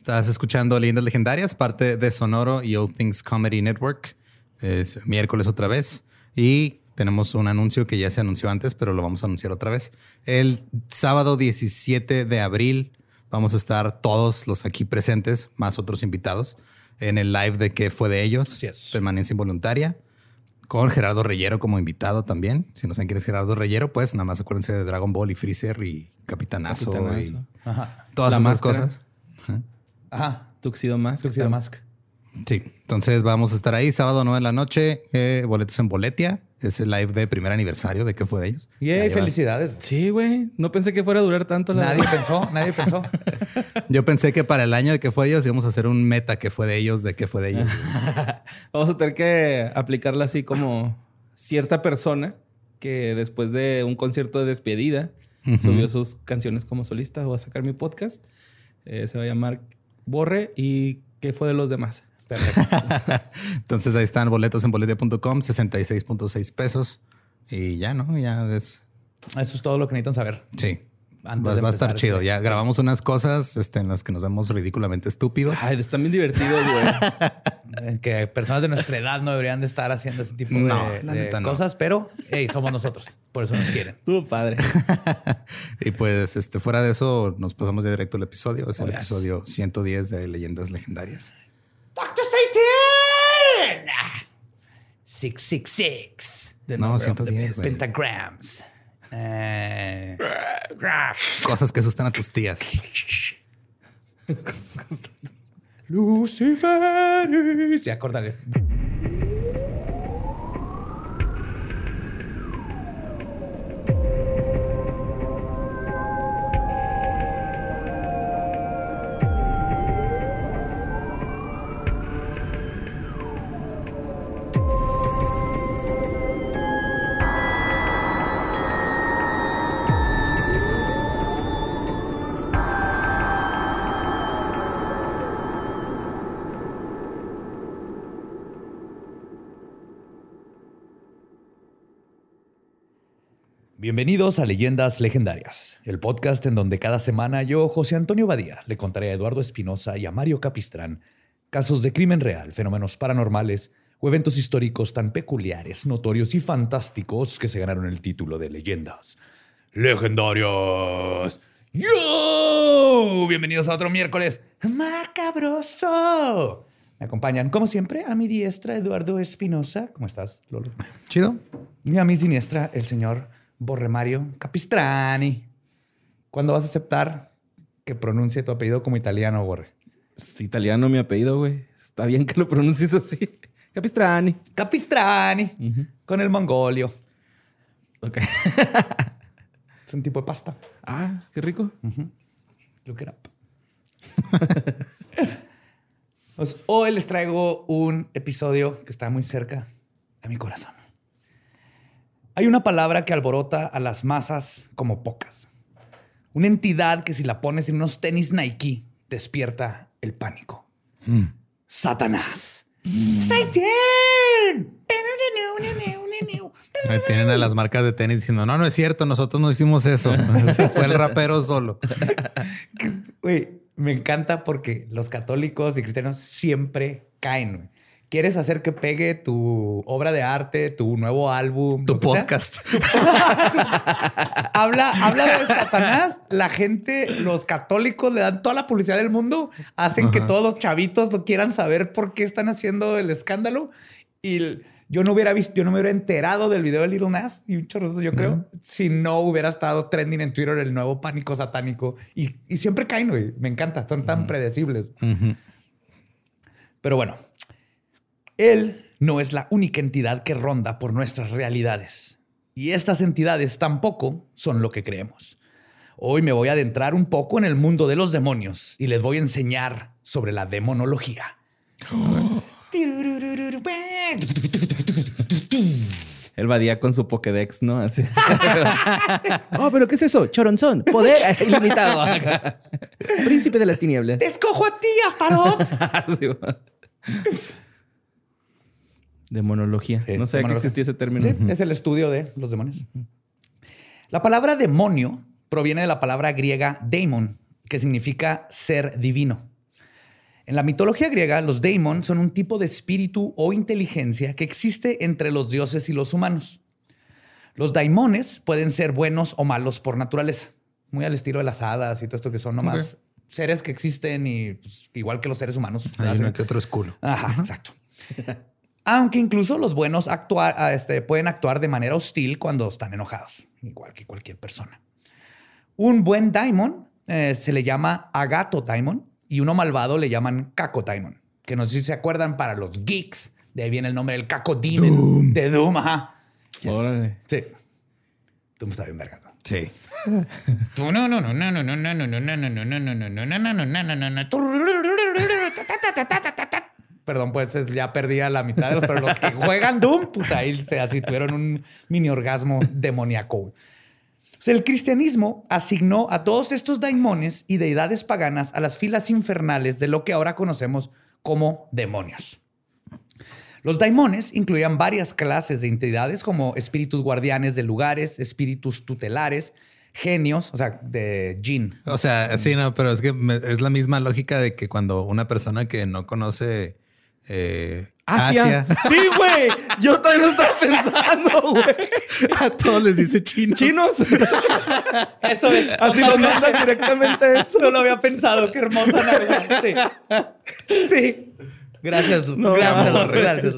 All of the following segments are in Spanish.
Estás escuchando Leyendas Legendarias, parte de Sonoro y All Things Comedy Network. Es miércoles otra vez. Y tenemos un anuncio que ya se anunció antes, pero lo vamos a anunciar otra vez. El sábado 17 de abril vamos a estar todos los aquí presentes, más otros invitados, en el live de qué fue de ellos, Así es. permanencia involuntaria, con Gerardo Reyero como invitado también. Si no saben quién es Gerardo Reyero, pues nada más acuérdense de Dragon Ball y Freezer y Capitanazo, Capitanazo. y Ajá. todas La esas máscara. cosas. Ajá. Tuxedo Mask. Tuxedo Mask. Sí, entonces vamos a estar ahí sábado 9 de la noche, eh, boletos en Boletia. Es el live de primer aniversario de qué fue de ellos. Llevas- felicidades. Sí, güey. No pensé que fuera a durar tanto la Nadie pensó, nadie pensó. Yo pensé que para el año de qué fue de ellos íbamos a hacer un meta que fue de ellos, de qué fue de ellos. Vamos a tener que aplicarla así como cierta persona que después de un concierto de despedida subió sus canciones como solista o a sacar mi podcast. Eh, se va a llamar Borre y ¿qué fue de los demás? Perfecto. Entonces ahí están boletos en boletia.com, 66.6 pesos. Y ya, ¿no? Ya es... Eso es todo lo que necesitan saber. Sí. Antes va, de va a estar chido. este- ya este- grabamos unas cosas este, en las que nos vemos ridículamente estúpidos. Ay, están bien divertidos, güey. Eh, Que personas de nuestra edad no deberían de estar haciendo ese tipo No, de, la de neta no. cosas, pero hey, somos nosotros. Por eso nos quieren. Estuvo padre. y pues este, fuera de eso, nos pasamos ya directo al episodio. Es el yes. episodio 110 de Leyendas Legendarias. ¡Doctor Satan! 666. The No, number of the 110, güey. Pentagrams. Eh, Cosas que asustan a tus tías. Lucifer. Sí, acórdale. Bienvenidos a Leyendas Legendarias, el podcast en donde cada semana yo, José Antonio Badía, le contaré a Eduardo Espinosa y a Mario Capistrán casos de crimen real, fenómenos paranormales o eventos históricos tan peculiares, notorios y fantásticos que se ganaron el título de Leyendas Legendarias. ¡Yo! Bienvenidos a otro miércoles macabroso. Me acompañan, como siempre, a mi diestra Eduardo Espinosa. ¿Cómo estás, Lolo? Chido. Y a mi siniestra, el señor Borremario Capistrani. ¿Cuándo vas a aceptar que pronuncie tu apellido como italiano, Borre? Es italiano mi apellido, güey. Está bien que lo pronuncies así. Capistrani. Capistrani, con el mongolio. Ok. Es un tipo de pasta. Ah, qué rico. Look it up. Pues, hoy les traigo un episodio que está muy cerca a mi corazón. Hay una palabra que alborota a las masas como pocas. Una entidad que si la pones en unos tenis Nike despierta el pánico. Satanás. ¡Satan! Ahí tienen a las marcas de tenis diciendo, no, no es cierto, nosotros no hicimos eso. Fue el rapero solo. Güey, me encanta porque los católicos y cristianos siempre caen. ¿Quieres hacer que pegue tu obra de arte, tu nuevo álbum? Tu que podcast. Habla, habla de Satanás. La gente, los católicos le dan toda la publicidad del mundo, hacen que Ajá. todos los chavitos lo quieran saber por qué están haciendo el escándalo. Y el- yo no hubiera visto, yo no me hubiera enterado del video de Little Nas y de eso, yo creo, si no hubiera estado trending en Twitter el nuevo pánico satánico. Y, y siempre caen, güey. Me encanta, son tan predecibles. Ujú. Pero bueno, él no es la única entidad que ronda por nuestras realidades. Y estas entidades tampoco son lo que creemos. Hoy me voy a adentrar un poco en el mundo de los demonios y les voy a enseñar sobre la demonología. El Badía con su Pokédex, ¿no? Así. oh, pero ¿qué es eso? Choronzón. Poder ilimitado. Príncipe de las tinieblas. ¡Te escojo a ti, Astaroth! Demonología. Sí, no sabía que existía ese término. Sí, es el estudio de los demonios. La palabra demonio proviene de la palabra griega daemon, que significa ser divino. En la mitología griega, los daemon son un tipo de espíritu o inteligencia que existe entre los dioses y los humanos. Los daimones pueden ser buenos o malos por naturaleza, muy al estilo de las hadas y todo esto que son nomás seres que existen y pues, igual que los seres humanos. Hay uno que otro es culo. Ajá, exacto. Aunque incluso los buenos actuar, ah, este, pueden actuar de manera hostil cuando están enojados, igual que cualquier persona. Un buen daimon eh, se le llama Agato Daimon y uno malvado le llaman Caco Daimon, que no sé si se acuerdan para los geeks, de ahí viene el nombre del Caco Demon de Doom. Ajá. Órale. Sí. Doom está bien verga. Sí. Perdón, pues ya perdí a la mitad de los, pero los que juegan Doom, puta, ahí se así tuvieron un mini orgasmo demoníaco. el cristianismo asignó a todos estos daimones y deidades paganas a las filas infernales de lo que ahora conocemos como demonios. Los daimones incluían varias clases de entidades como espíritus guardianes de lugares, espíritus tutelares, genios, o sea, de jin. O sea, sí, no, pero es que es la misma lógica de que cuando una persona que no conoce eh, Asia. Sí, güey. Yo también lo estaba pensando, güey. A todos les dice chinos. Chinos. Eso es. Así lo mandan directamente eso. No lo había pensado. Qué hermosa Sí. sí. Gracias, no, gracias, no, gracias.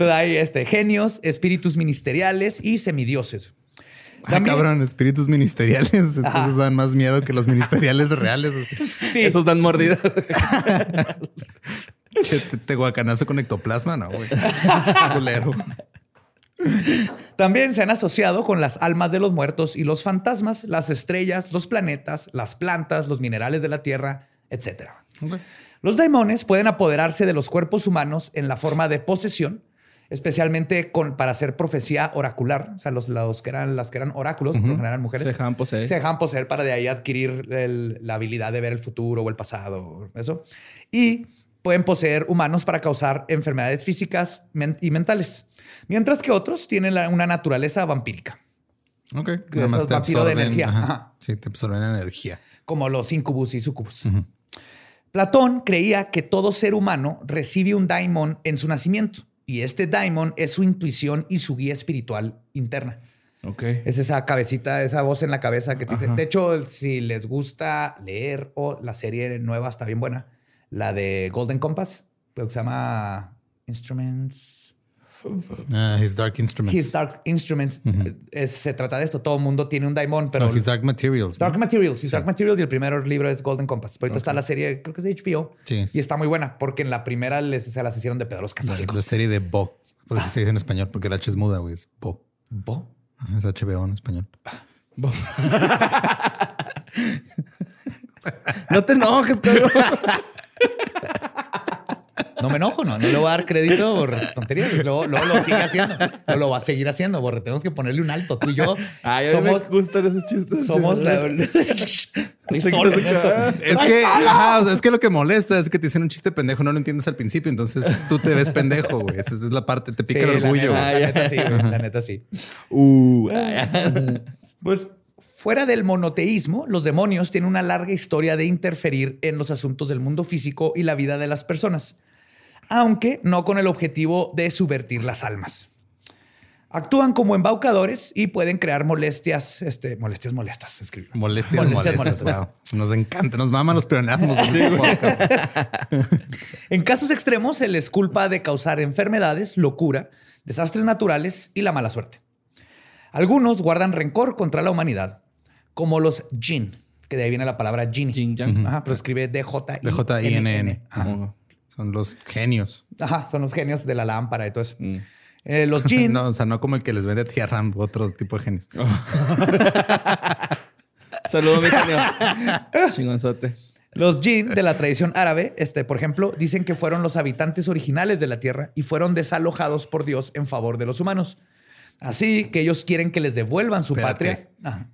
Hay este, genios, espíritus ministeriales y semidioses. Ah, cabrón, espíritus ministeriales. Esos dan más miedo que los ministeriales reales. Sí. Esos dan mordidas. ¿Te, guacanazo con ectoplasma? No, güey. También se han asociado con las almas de los muertos y los fantasmas, las estrellas, los planetas, las plantas, los minerales de la tierra, etc. Los daimones pueden apoderarse de los cuerpos humanos en la forma de posesión especialmente con, para hacer profecía oracular. O sea, los, que eran, las que eran oráculos, uh eran mujeres. Se dejaban poseer. Se dejaban poseer para de ahí adquirir la habilidad de ver el futuro o el pasado, eso. Y pueden poseer humanos para causar enfermedades físicas y mentales. Mientras que otros tienen una naturaleza vampírica. Ok. Es vampiro de energía. Sí, te absorben energía. Como los incubus y sucubus. Platón creía que todo ser humano recibe un daimon en su nacimiento. Y este daimon es su intuición y su guía espiritual interna. Ok. Es esa cabecita, esa voz en la cabeza que te dice. De hecho, si les gusta leer o la serie nueva está bien buena, la de Golden Compass, que se llama Instruments. Uh, his Dark Instruments. His Dark Instruments. Eh, se trata de esto. Todo el mundo tiene un daimon, pero. His Dark Materials. Dark Materials. His Dark Materials. Y el primer libro es Golden Compass. Pero ahorita está la serie, creo que es de HBO. Sí. Y está muy buena porque en la primera les, se las hicieron de pedo los católicos. La, serie de Bo. Por eso se dice en español, porque el H es muda, güey. Es Bo. ¿Bo? Es HBO en español. Bo. no te enojes, cabrón. No me enojo, no, no le voy a dar crédito por tonterías. Luego, lo sigue haciendo. Lo, lo va a seguir haciendo, Borre. Tenemos que ponerle un alto. Tú y yo Ay, somos. Me gustan esos chistes. Somos la. es que, ajá, es que lo que molesta es que te dicen un chiste pendejo, no lo entiendes al principio, entonces tú te ves pendejo, güey. Esa es la parte, te pica el orgullo. La neta, sí, la neta sí. Uh, pues Fuera del monoteísmo, los demonios tienen una larga historia de interferir en los asuntos del mundo físico y la vida de las personas aunque no con el objetivo de subvertir las almas. Actúan como embaucadores y pueden crear molestias, este, molestias molestas, Molestias, molestas. Nos encanta, nos maman los peonazos. en casos extremos se les culpa de causar enfermedades, locura, desastres naturales y la mala suerte. Algunos guardan rencor contra la humanidad, como los jin, que de ahí viene la palabra jin. Jin, pero escribe D-J-I-N-N. Son los genios. Ajá, son los genios de la lámpara y todo eso. Mm. Eh, los jin. no, o sea, no como el que les vende tierra, otro tipo de genios. Saludos, mi genio. Chingonzote. Los jin de la tradición árabe, este, por ejemplo, dicen que fueron los habitantes originales de la tierra y fueron desalojados por Dios en favor de los humanos. Así que ellos quieren que les devuelvan su patria.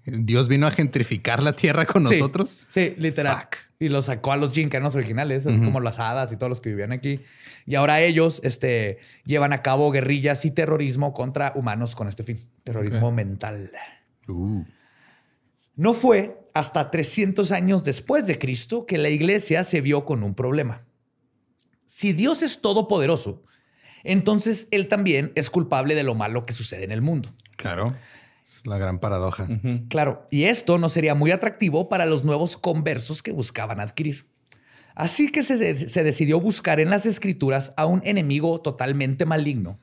Dios vino a gentrificar la tierra con nosotros. Sí, literal. Y los sacó a los jincanos originales, como las hadas y todos los que vivían aquí. Y ahora ellos este, llevan a cabo guerrillas y terrorismo contra humanos con este fin. Terrorismo mental. Uh. No fue hasta 300 años después de Cristo que la iglesia se vio con un problema. Si Dios es todopoderoso, entonces Él también es culpable de lo malo que sucede en el mundo. Claro. Es la gran paradoja. Claro, y esto no sería muy atractivo para los nuevos conversos que buscaban adquirir. Así que se, se, decidió buscar en las escrituras a un enemigo totalmente maligno,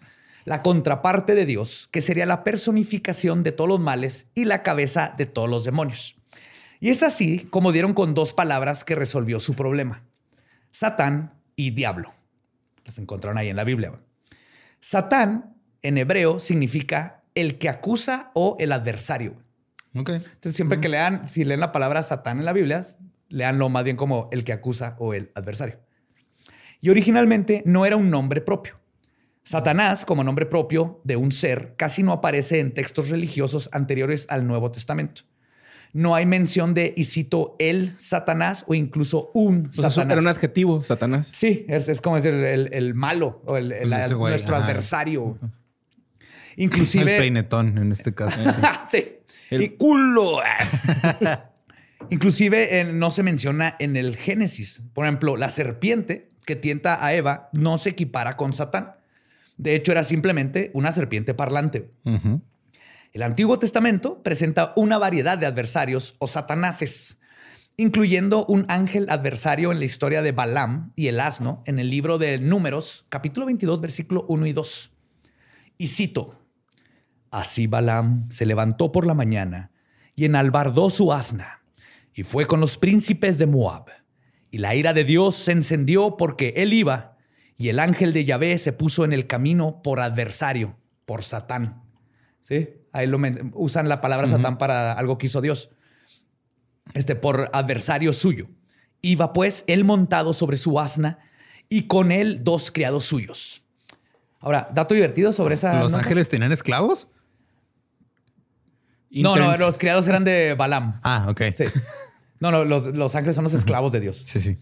la contraparte de Dios, que sería la personificación de todos los males y la cabeza de todos los demonios. Y es así como dieron con dos palabras que resolvió su problema. Satán y diablo. Las encontraron ahí en la Biblia. Satán en hebreo significa el que acusa o el adversario. Entonces, siempre que lean, si leen la palabra Satán en la Biblia, leanlo más bien como el que acusa o el adversario. Y originalmente no era un nombre propio. Satanás, como nombre propio de un ser, casi no aparece en textos religiosos anteriores al Nuevo Testamento. No hay mención de, y cito, el Satanás o incluso un Satanás. Era un adjetivo, Satanás. Sí, es, como decir el, malo o el, nuestro adversario. Inclusive... El peinetón en este caso. sí. El culo. Inclusive no se menciona en el Génesis. Por ejemplo, la serpiente que tienta a Eva no se equipara con Satán. De hecho, era simplemente una serpiente parlante. El Antiguo Testamento presenta una variedad de adversarios o satanases, incluyendo un ángel adversario en la historia de Balaam y el asno en el libro de Números, capítulo 22, versículo 1 y 2. Y cito, Así Balaam se levantó por la mañana y enalbardó su asna y fue con los príncipes de Moab. Y la ira de Dios se encendió porque él iba y el ángel de Yahvé se puso en el camino por adversario, por Satán. ¿Sí? Ahí lo usan la palabra Satán para algo que hizo Dios. Este, por adversario suyo. Iba pues él montado sobre su asna y con él dos criados suyos. Ahora, dato divertido sobre esa. ¿Los ángeles tenían esclavos? No, no, los criados eran de Balaam. Ah, ok. Sí. No, no, los, ángeles son los esclavos de Dios. Sí, sí.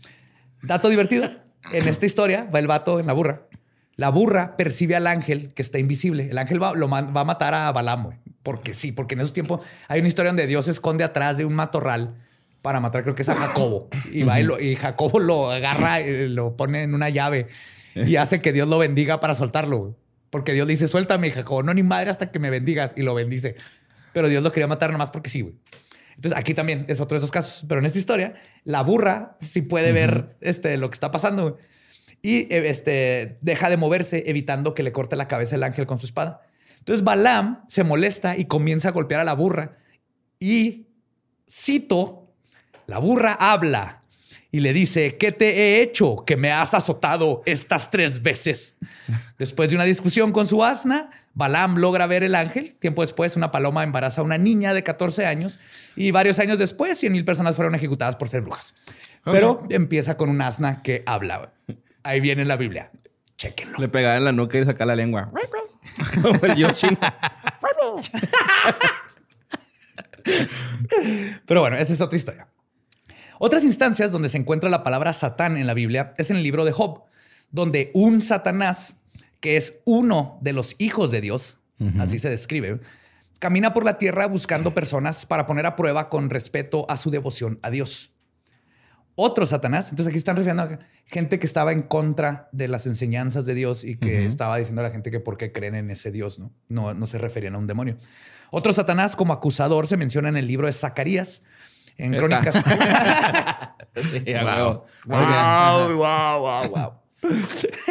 Dato divertido. En esta historia va el vato en la burra. La burra percibe al ángel que está invisible. El ángel va, lo va a matar a Balaam, güey. Porque sí, porque en esos tiempos hay una historia donde Dios se esconde atrás de un matorral para matar, creo que es a Jacobo. Y va y, Jacobo lo agarra y lo pone en una llave y hace que Dios lo bendiga para soltarlo. Porque Dios dice, suéltame, Jacobo. No, ni madre hasta que me bendigas. Y lo bendice pero Dios lo quería matar nomás porque sí, güey. Entonces aquí también es otro de esos casos, pero en esta historia la burra sí puede ver este, lo que está pasando y eh, este, deja de moverse evitando que le corte la cabeza el ángel con su espada. Entonces Balaam se molesta y comienza a golpear a la burra y cito, la burra habla y le dice, ¿qué te he hecho que me has azotado estas tres veces? Después de una discusión con su asna, Balaam logra ver el ángel. Tiempo después, una paloma embaraza a una niña de 14 años y varios años después, 100 mil personas fueron ejecutadas por ser brujas. Pero empieza con un asna que habla. Ahí viene la Biblia. Chequenlo. Le pegaba en la nuca y saca la lengua. Como el Yoshi. Pero bueno, esa es otra historia. Otras instancias donde se encuentra la palabra Satán en la Biblia es en el libro de Job, donde un Satanás, que es uno de los hijos de Dios, así se describe, camina por la tierra buscando personas para poner a prueba con respeto a su devoción a Dios. Otro Satanás, entonces aquí están refiriendo a gente que estaba en contra de las enseñanzas de Dios y que estaba diciendo a la gente que por qué creen en ese Dios, ¿no? No, no se referían a un demonio. Otro Satanás como acusador se menciona en el libro de Zacarías, en Crónicas. wow. Wow, wow, wow,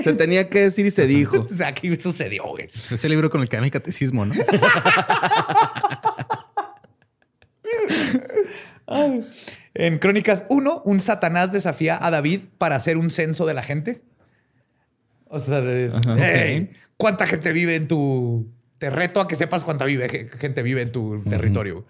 Se tenía que decir y se dijo. o sea, aquí sucedió, güey. Ese libro con el que da mi catecismo, ¿no? en Crónicas 1, un Satanás desafía a David para hacer un censo de la gente. O sea, ¿cuánta gente vive en tu... Te reto a que sepas cuánta vive, gente vive en tu territorio.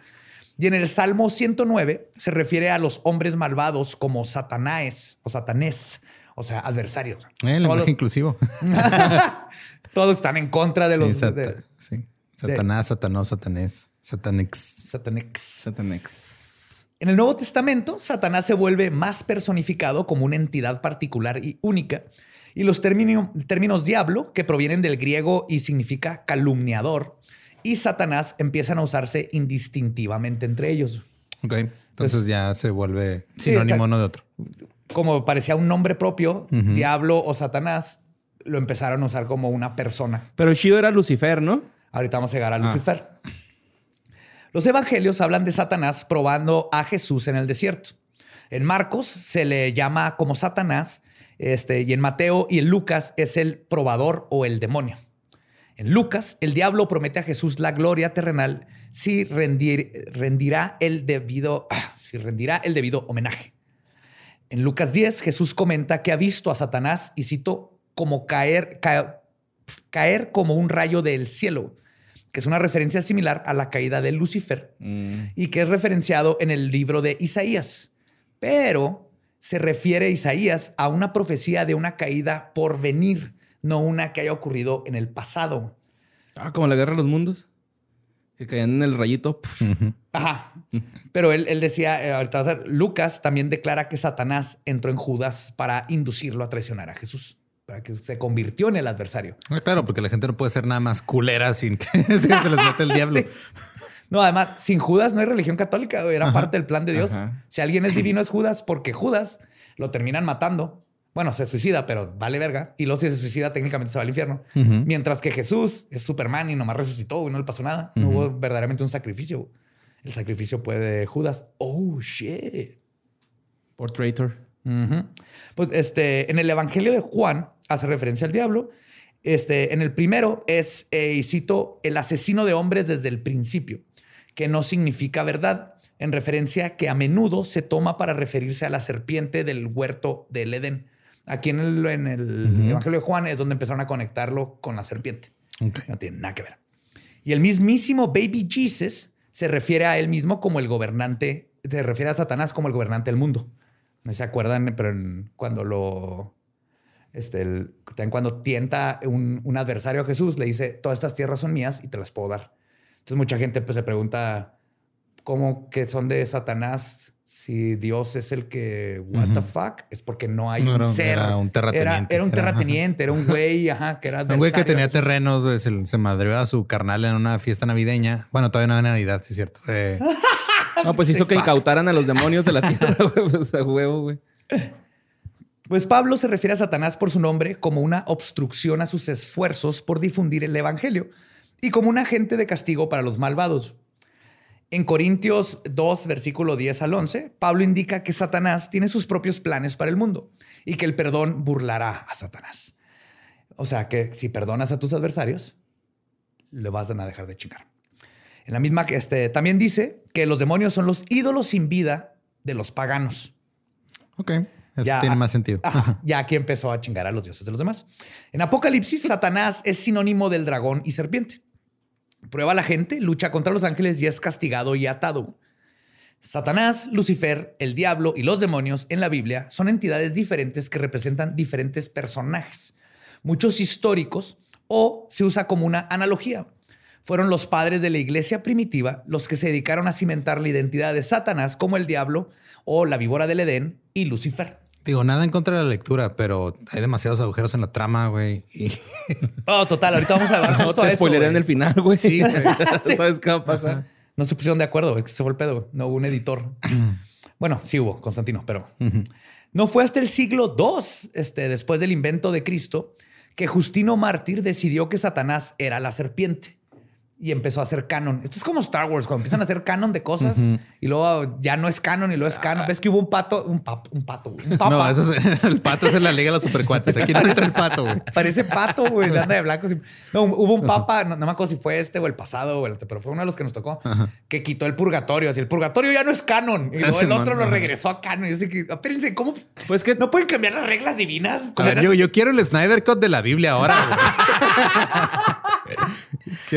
Y en el Salmo 109 se refiere a los hombres malvados como Satanás o Satanés, o sea, adversarios. El eh, lenguaje inclusivo. Todos están en contra de los... Sí, Satanás, Satanás, Satanés, Satanex. Satanex. Satanex. En el Nuevo Testamento, Satanás se vuelve más personificado como una entidad particular y única. Y los términos diablo, que provienen del griego y significa calumniador, y Satanás empiezan a usarse indistintivamente entre ellos. Ok. Entonces, ya se vuelve sinónimo uno de otro. Como parecía un nombre propio, diablo o Satanás, lo empezaron a usar como una persona. Pero chido era Lucifer, ¿no? Ahorita vamos a llegar a ah. Los evangelios hablan de Satanás probando a Jesús en el desierto. En Marcos se le llama como Satanás, este, y en Mateo y en Lucas es el probador o el demonio. En Lucas, el diablo promete a Jesús la gloria terrenal si rendirá, el debido, si rendirá el debido homenaje. En Lucas 10, Jesús comenta que ha visto a Satanás, y cito, como caer, caer, como un rayo del cielo, que es una referencia similar a la caída de Lucifer mm. y que es referenciado en el libro de Isaías pero se refiere Isaías a una profecía de una caída por venir, no una que haya ocurrido en el pasado. Ah, como la guerra de los mundos. Que caían en el rayito. Ajá. Pero él, decía, eh, ahorita va a ser, Lucas también declara que Satanás entró en Judas para inducirlo a traicionar a Jesús, para que se convirtió en el adversario. Ah, claro, porque la gente no puede ser nada más culera sin que se les mete el diablo. No, además, sin Judas no hay religión católica, era parte del plan de Dios. Si alguien es divino es Judas, porque Judas lo terminan matando. Bueno, se suicida, pero vale verga. Y luego si se suicida, técnicamente se va al infierno. Mientras que Jesús es Superman y nomás resucitó y no le pasó nada. No hubo verdaderamente un sacrificio. El sacrificio puede de Judas. Oh, shit. Por traitor. Pues este, en el Evangelio de Juan hace referencia al diablo. Este, en el primero es, eh, y cito, el asesino de hombres desde el principio que no significa verdad, en referencia que a menudo se toma para referirse a la serpiente del huerto del Edén. Aquí en el, en el Evangelio de Juan es donde empezaron a conectarlo con la serpiente. No tiene nada que ver. Y el mismísimo Baby Jesus se refiere a él mismo como el gobernante, se refiere a Satanás como el gobernante del mundo. No se acuerdan, pero cuando lo este, el, cuando tienta un, un, adversario a Jesús, le dice, todas estas tierras son mías y te las puedo dar. Entonces mucha gente pues, se pregunta cómo que son de Satanás si Dios es el que, what the fuck, es porque no hay un ser. Era un terrateniente. Era, un terrateniente, era un güey, ajá, que era Un güey que tenía terrenos, se, se, madrió a su carnal en una fiesta navideña. Bueno, todavía no había Navidad, sí es cierto. Eh, no, pues hizo que incautaran a los demonios de la tierra, güey, pues a huevo, güey. Pues Pablo se refiere a Satanás por su nombre como una obstrucción a sus esfuerzos por difundir el evangelio y como un agente de castigo para los malvados. En Corintios 2, versículo 10 al 11, Pablo indica que Satanás tiene sus propios planes para el mundo y que el perdón burlará a Satanás. O sea que si perdonas a tus adversarios, le vas a dejar de chingar. En la misma que este, también dice que los demonios son los ídolos sin vida de los paganos. Ok. Eso tiene más sentido. ya aquí empezó a chingar a los dioses de los demás. En Apocalipsis, Satanás es sinónimo del dragón y serpiente. Prueba la gente, lucha contra los ángeles y es castigado y atado. Satanás, Lucifer, el diablo y los demonios en la Biblia son entidades diferentes que representan diferentes personajes, muchos históricos o se usa como una analogía. Fueron los padres de la iglesia primitiva los que se dedicaron a cimentar la identidad de Satanás como el diablo o la víbora del Edén y Lucifer. Digo, nada en contra de la lectura, pero hay demasiados agujeros en la trama, güey. Oh, total. Ahorita vamos a hablar no te spoileré en el final, güey. Sí, ¿Sabes qué va a pasar? No se pusieron de acuerdo, es que se fue el pedo. No hubo un editor. bueno, sí hubo, Constantino, pero no fue hasta el siglo II, este, después del invento de Cristo, que Justino Mártir decidió que Satanás era la serpiente y empezó a hacer canon. Esto es como Star Wars, cuando empiezan a hacer canon de cosas y luego ya no es canon y luego es canon. Ves que hubo un pato, un, un pato, un papa. No, eso es, el pato es en la Liga de los Supercuates. Aquí no entra el pato, güey. Parece pato, güey, de anda de blanco. No, hubo un papa, no, me acuerdo si fue este o el pasado, o pero fue uno de los que nos tocó, que quitó el purgatorio. Así, el purgatorio ya no es canon. Y luego el otro lo regresó a canon. Y dice que, espérense, ¿cómo? Pues que no pueden cambiar las reglas divinas. A ver, yo, yo quiero el Snyder Cut de la Biblia ahora,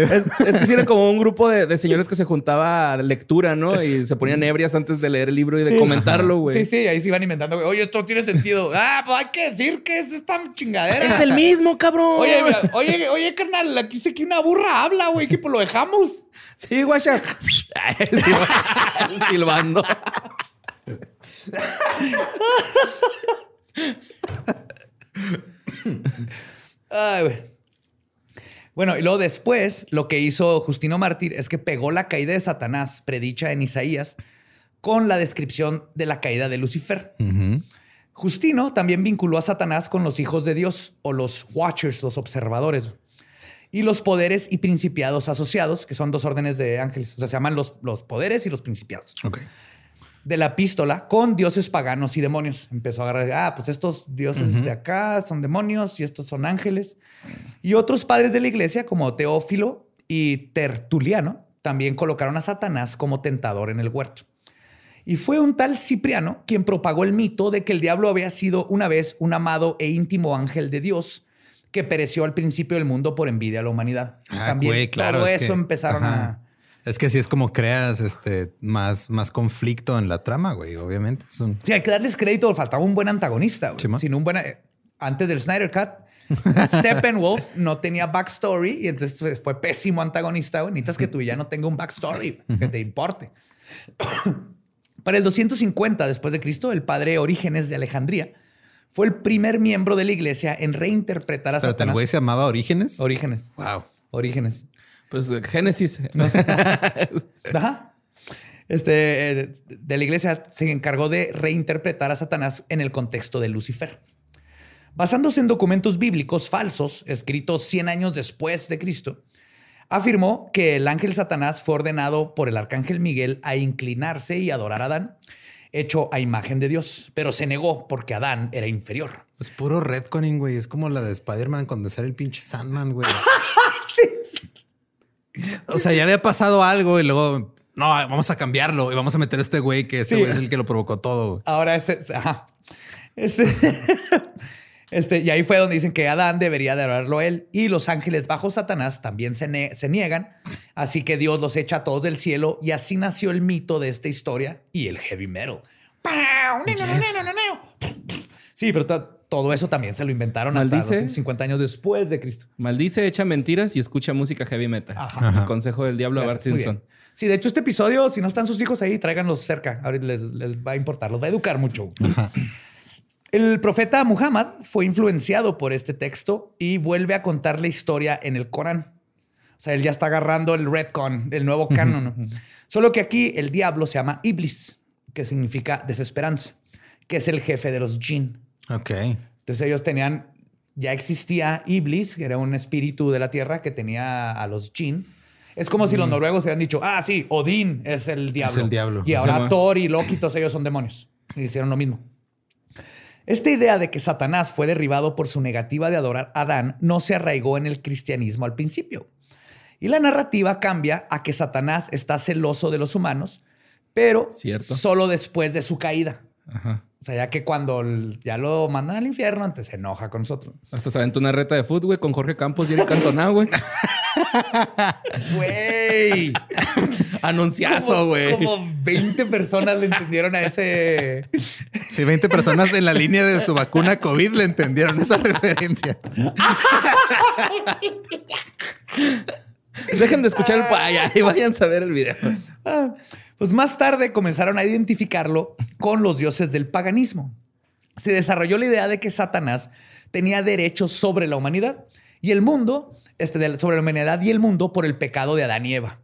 es, que si como un grupo de, señores que se juntaba a lectura, ¿no? Y se ponían ebrias antes de leer el libro y de comentarlo, güey. Sí, sí, ahí se iban inventando, güey. Oye, esto tiene sentido. Ah, pues hay que decir que es esta chingadera. Es el mismo, cabrón. Oye, oye, oye, carnal, aquí sé que una burra habla, güey, que pues lo dejamos. Sí, guacha. Silbando. Ay, güey. Bueno, y luego después lo que hizo Justino Mártir es que pegó la caída de Satanás, predicha en Isaías, con la descripción de la caída de Lucifer. Justino también vinculó a Satanás con los hijos de Dios o los Watchers, los observadores, y los poderes y principiados asociados, que son dos órdenes de ángeles. O sea, se llaman los, los poderes y los principiados. De la epístola con dioses paganos y demonios. Empezó a agarrar, ah, pues estos dioses de acá son demonios y estos son ángeles. Y otros padres de la iglesia, como Teófilo y Tertuliano, también colocaron a Satanás como tentador en el huerto. Y fue un tal Cipriano quien propagó el mito de que el diablo había sido una vez un amado e íntimo ángel de Dios que pereció al principio del mundo por envidia a la humanidad. Ah, También güey, claro, todo es eso que- empezaron ajá. Es que así es como creas este más, más conflicto en la trama, güey. Obviamente. Es un- Sí, hay que darles crédito. Faltaba un buen antagonista. güey. Sin un buen... Antes del Snyder Cut, Steppenwolf no tenía backstory y entonces fue- pésimo antagonista. güey. Necesitas que tu villano tenga un backstory que te importe. Para el 250 después de Cristo, el padre Orígenes de Alejandría fue el primer miembro de la iglesia en reinterpretar a Espérate, el Satanás. güey se llamaba Orígenes. Orígenes. Wow. Orígenes. Pues Génesis. Ajá. Este, eh, de la iglesia se encargó de reinterpretar a Satanás en el contexto de Lucifer. Basándose en documentos bíblicos falsos, escritos 100 años después de Cristo, afirmó que el ángel Satanás fue ordenado por el arcángel Miguel a inclinarse y adorar a Adán, hecho a imagen de Dios, pero se negó porque Adán era inferior. Es puro retconning, güey. Es como la de Spider-Man cuando sale el pinche Sandman, güey. O sea, ya había pasado algo y luego, no, vamos a cambiarlo y vamos a meter a este güey que ese Sí. güey es el que lo provocó todo. Ahora ese, ajá. Ese- este, y ahí fue donde dicen que Adán debería de adorarlo a él y los ángeles bajo Satanás también se, ne- se niegan. Así que Dios los echa a todos del cielo y así nació el mito de esta historia y el heavy metal. Sí, pero todo eso también se lo inventaron hasta Maldice. 250 años después de Cristo. Maldice, echa mentiras y escucha música heavy metal. Ajá. El consejo del diablo a Bart Gracias, muy bien. Simpson. Sí, de hecho, este episodio, si no están sus hijos ahí, tráiganlos cerca. Ahorita les, les va a importar, los va a educar mucho. El profeta Muhammad fue influenciado por este texto y vuelve a contar la historia en el Corán. O sea, él ya está agarrando el retcon, el nuevo canon. Solo que aquí el diablo se llama Iblis, que significa desesperanza, que es el jefe de los jinn. Ok. Entonces ellos tenían, ya existía Iblis, que era un espíritu de la tierra que tenía a los jinn. Es como si los noruegos hubieran dicho, ah, sí, Odín es el diablo. el diablo. Y ahora. Thor y Loki, todos ellos son demonios. Y hicieron lo mismo. Esta idea de que Satanás fue derribado por su negativa de adorar a Adán no se arraigó en el cristianismo al principio. Y la narrativa cambia a que Satanás está celoso de los humanos, pero Cierto. solo después de su caída. Ajá. O sea, ya que cuando el- ya lo mandan al infierno, antes se enoja con nosotros. Hasta se aventó una reta de fútbol, güey, con Jorge Campos y Eric Cantona, güey. ¡Güey! Anunciazo, Como- güey. Como 20 personas le entendieron a ese. Si 20 personas en la línea de su vacuna COVID le entendieron esa referencia. Dejen de escuchar el paya y vayan a ver el video. Ah, Pues más tarde comenzaron a identificarlo con los dioses del paganismo. Se desarrolló la idea de que Satanás tenía derechos sobre la humanidad y el mundo, este, sobre la humanidad y el mundo por el pecado de Adán y Eva.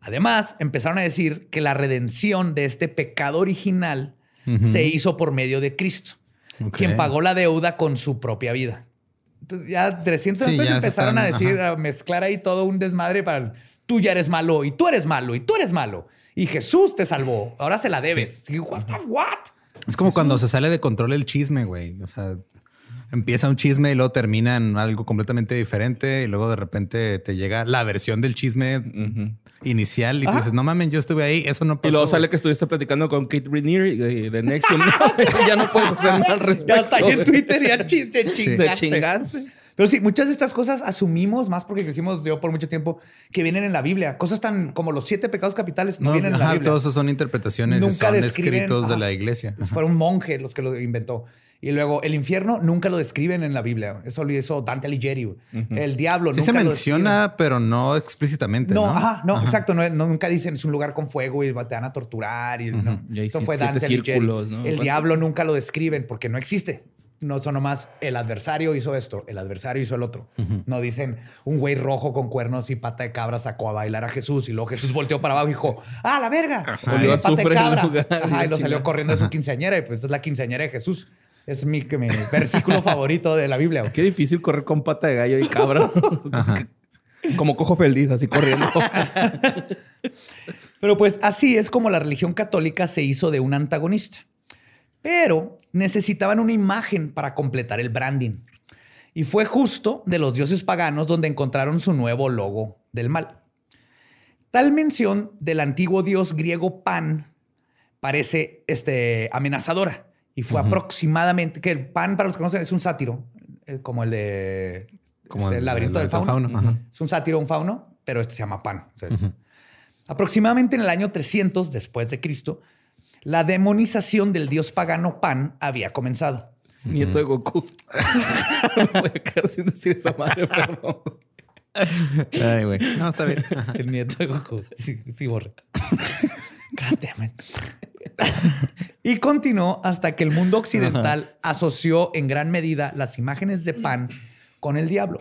Además, empezaron a decir que la redención de este pecado original se hizo por medio de Cristo, quien pagó la deuda con su propia vida. Ya 300 Sí, ya empezaron están- a decir, ajá. a mezclar ahí todo un desmadre para tú ya eres malo y tú eres malo y tú eres malo y Jesús te salvó. Ahora se la debes. Y, what what? Es como cuando se sale de control el chisme, güey. O sea, empieza un chisme y luego termina en algo completamente diferente y luego de repente te llega la versión del chisme inicial y tú Ajá. dices, no mames, yo estuve ahí, eso no pasó. Y luego güey". sale que estuviste platicando con Kate Renier y de Nexium. ya no puedes hacer nada al respecto. Ya está ahí en. Twitter, ya chi- te Te chingaste. chingaste. Pero sí, muchas de estas cosas asumimos, más porque crecimos yo por mucho tiempo, que vienen en la Biblia. Cosas tan como los siete pecados capitales no, No, vienen en la ajá, Biblia. todos esos son interpretaciones Nunca son describen- escritos de ajá. la iglesia. Fue un monje los que lo inventó. Y luego el infierno nunca lo describen en la Biblia. Eso lo hizo Dante Alighieri. güey. El diablo Sí nunca se lo menciona, pero no explícitamente. No, No, ajá, no, exacto. No, no, nunca dicen es un lugar con fuego y te van a torturar. Y, no. Y Eso fue Dante Alighieri. El ¿Cuántos? diablo nunca lo describen porque no existe. no son nomás el adversario hizo esto, el adversario hizo el otro. No dicen un güey rojo con cuernos y pata de cabra sacó a bailar a Jesús y luego Jesús volteó para abajo y dijo, ¡ah, la verga! Olió pata de cabra. Ajá, y lo salió corriendo de su quinceañera y pues es la quinceañera de Jesús. Es mi, mi versículo favorito de la Biblia. Qué difícil correr con pata de gallo y cabra. como cojo feliz, así corriendo. Pero pues así es como la religión católica se hizo de un antagonista. Pero necesitaban una imagen para completar el branding. Y fue justo de los dioses paganos donde encontraron su nuevo logo del mal. Tal mención del antiguo dios griego Pan parece este, amenazadora y fue aproximadamente, que el Pan, para los que conocen, es un sátiro, eh, como el de como este, el, laberinto del fauno. Es un sátiro, un fauno, pero este se llama Pan. Aproximadamente en el año 300 después de Cristo, la demonización del dios pagano Pan había comenzado. Nieto de Goku. no voy a quedar sin decir esa madre, perdón. Ay, güey. No, está bien. El nieto de Goku. Sí, sí, borre. y continuó hasta que el mundo occidental asoció en gran medida las imágenes de Pan con el diablo.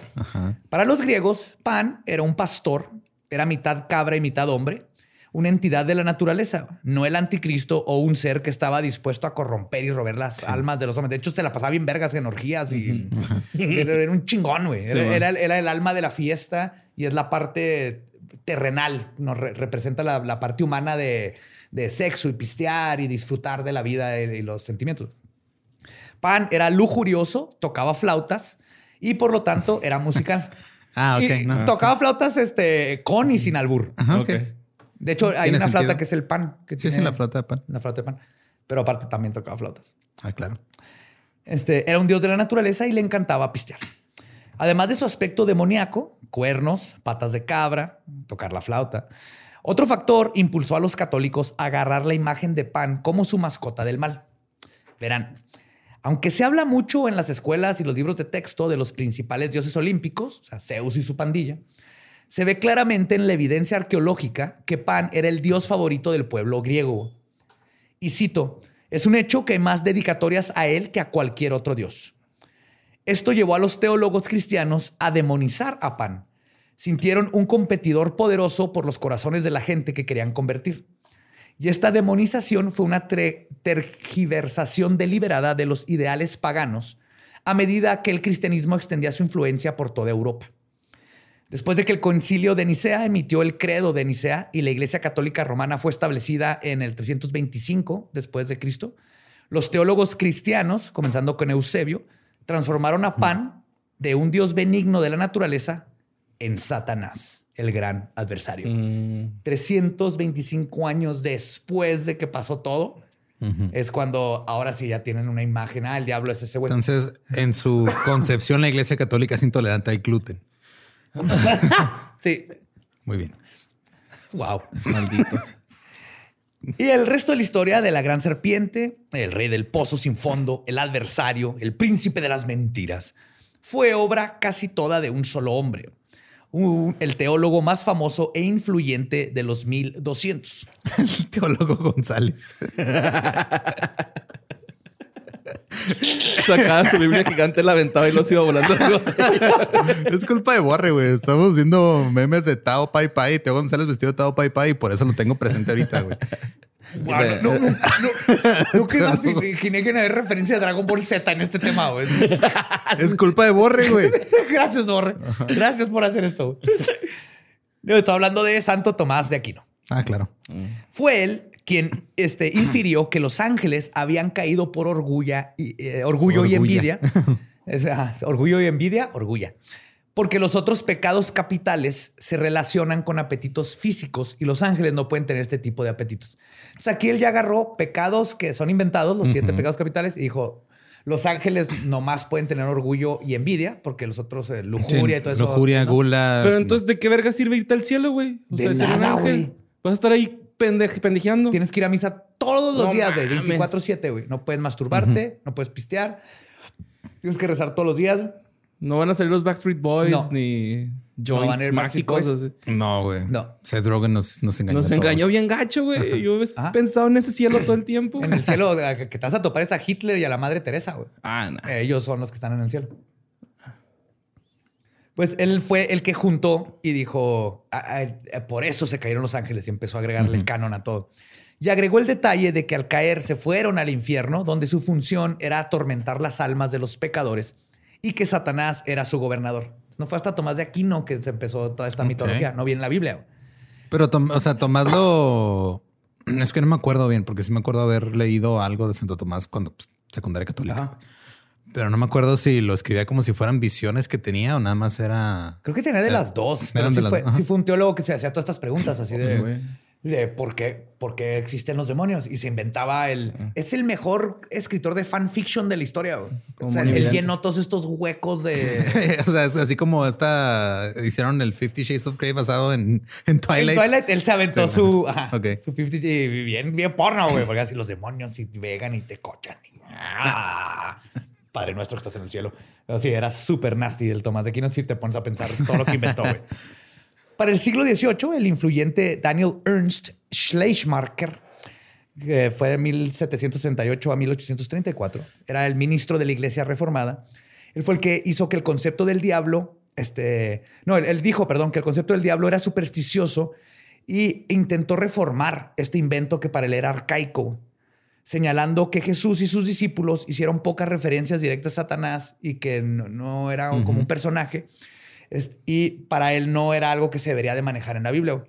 Para los griegos, Pan era un pastor, era mitad cabra y mitad hombre, una entidad de la naturaleza, no el anticristo o un ser que estaba dispuesto a corromper y robar las almas de los hombres. De hecho, se la pasaba bien vergas en orgías y era, un chingón, güey. era, el alma de la fiesta y es la parte terrenal, nos representa la, parte humana de, sexo y pistear y disfrutar de la vida y los sentimientos. Pan era lujurioso, tocaba flautas y por lo tanto era musical. ah, ok. tocaba flautas este, con y sin albur. De hecho, hay una flauta que es el pan. Que sí, tiene, la flauta de pan. La flauta de pan. Pero aparte también tocaba flautas. Ah, claro. Este, era un dios de la naturaleza y le encantaba pistear. Además de su aspecto demoníaco, cuernos, patas de cabra, tocar la flauta, otro factor impulsó a los católicos a agarrar la imagen de Pan como su mascota del mal. Verán, aunque se habla mucho en las escuelas y los libros de texto de los principales dioses olímpicos, o sea, Zeus y su pandilla, se ve claramente en la evidencia arqueológica que Pan era el dios favorito del pueblo griego. Y cito, es un hecho que hay más dedicatorias a él que a cualquier otro dios. Esto llevó a los teólogos cristianos a demonizar a Pan. Sintieron un competidor poderoso por los corazones de la gente que querían convertir. Y esta demonización fue una tergiversación deliberada de los ideales paganos a medida que el cristianismo extendía su influencia por toda Europa. Después de que el concilio de Nicea emitió el credo de Nicea y la Iglesia Católica Romana fue establecida en el 325 después de Cristo, los teólogos cristianos, comenzando con Eusebio, transformaron a Pan de un dios benigno de la naturaleza en Satanás, el gran adversario. 325 mm. años después de que pasó todo, es cuando ahora sí ya tienen una imagen, ah, el diablo es ese güey. Entonces, en su concepción, la Iglesia Católica es intolerante al gluten. sí. Muy bien. Wow. Malditos. Y el resto de la historia de la gran serpiente, el rey del pozo sin fondo, el adversario, el príncipe de las mentiras, fue obra casi toda de un solo hombre, el teólogo más famoso e influyente de los 1200. El teólogo González. Sacaba su Biblia gigante, la aventaba y los iba volando. es culpa de Borre, güey. Estamos viendo memes de Tao Pai Pai y Teo González vestido de Tao Pai Pai y por eso lo tengo presente ahorita, güey. no, no, no, no, que no se imaginé que no hay referencia de Dragon Ball Z en este tema, güey. Es culpa de Borre, güey. Gracias, Borre. Gracias por hacer esto. Yo estoy hablando de Santo Tomás de Aquino. Ah, claro. Fue él quien este, infirió que los ángeles habían caído por orgullo y, eh, orgullo y envidia. orgullo y envidia, orgulla. Porque los otros pecados capitales se relacionan con apetitos físicos y los ángeles no pueden tener este tipo de apetitos. Entonces aquí él ya agarró pecados que son inventados, los siete pecados capitales, y dijo, los ángeles nomás pueden tener orgullo y envidia, porque los otros, eh, lujuria y todo eso. Lujuria, gula. Pero entonces, ¿de qué verga sirve irte al cielo, güey? O de nada, güey. Vas a estar ahí pendejeando. Tienes que ir a misa todos los días, güey. 24-7, güey. No puedes masturbarte, no puedes pistear. Tienes que rezar todos los días. No van a salir los Backstreet Boys ni joints van a ir Backstreet mágicos. Boys. No, güey. No. Seth Rogen nos, nos engañó. Nos a engañó bien gacho, güey. Yo he Ajá. pensado en ese cielo todo el tiempo. En el cielo que te vas a topar es a Hitler y a la madre Teresa, güey. Ah, no. Ellos son los que están en el cielo. Pues él fue el que juntó y dijo, "Ah, ah, eh, por eso se cayeron los ángeles y empezó a agregarle canon a todo. Y agregó el detalle de que al caer se fueron al infierno, donde su función era atormentar las almas de los pecadores y que Satanás era su gobernador. No fue hasta Tomás de Aquino que se empezó toda esta mitología, no viene en la Biblia. Pero, o sea, Tomás lo... Es que no me acuerdo bien, porque sí me acuerdo haber leído algo de Santo Tomás cuando pues, secundaria católica. Ajá. Pero no me acuerdo si lo escribía como si fueran visiones que tenía o nada más era... Creo que tenía de Era- las dos. Pero sí de las fue, sí fue un teólogo que se hacía todas estas preguntas así de, de por, qué, por qué existen los demonios. Y se inventaba el... Es el mejor escritor de fanfiction de la historia. O sea, él llenó todos estos huecos de... o sea, es así como esta... Hicieron el Fifty Shades of Grey basado en, en Twilight. En Twilight él se aventó Sí. su, ajá, Ok. su 50 y bien, bien porno, güey. Porque así los demonios y vegan y te cochan. y- ¡Ah! Padre nuestro que estás en el cielo. Así era súper nasty el Tomás de Aquino si te pones a pensar todo lo que inventó, güey. Para el siglo XVIII, el influyente Daniel Ernst Schleiermacher, que fue de 1768 a 1834, era el ministro de la Iglesia Reformada. Él fue el que hizo que el concepto del diablo, este, no, él, él dijo, perdón, que el concepto del diablo era supersticioso y intentó reformar este invento que para él era arcaico, señalando que Jesús y sus discípulos hicieron pocas referencias directas a Satanás y que no, no era como un personaje. Y para él no era algo que se debería de manejar en la Biblia.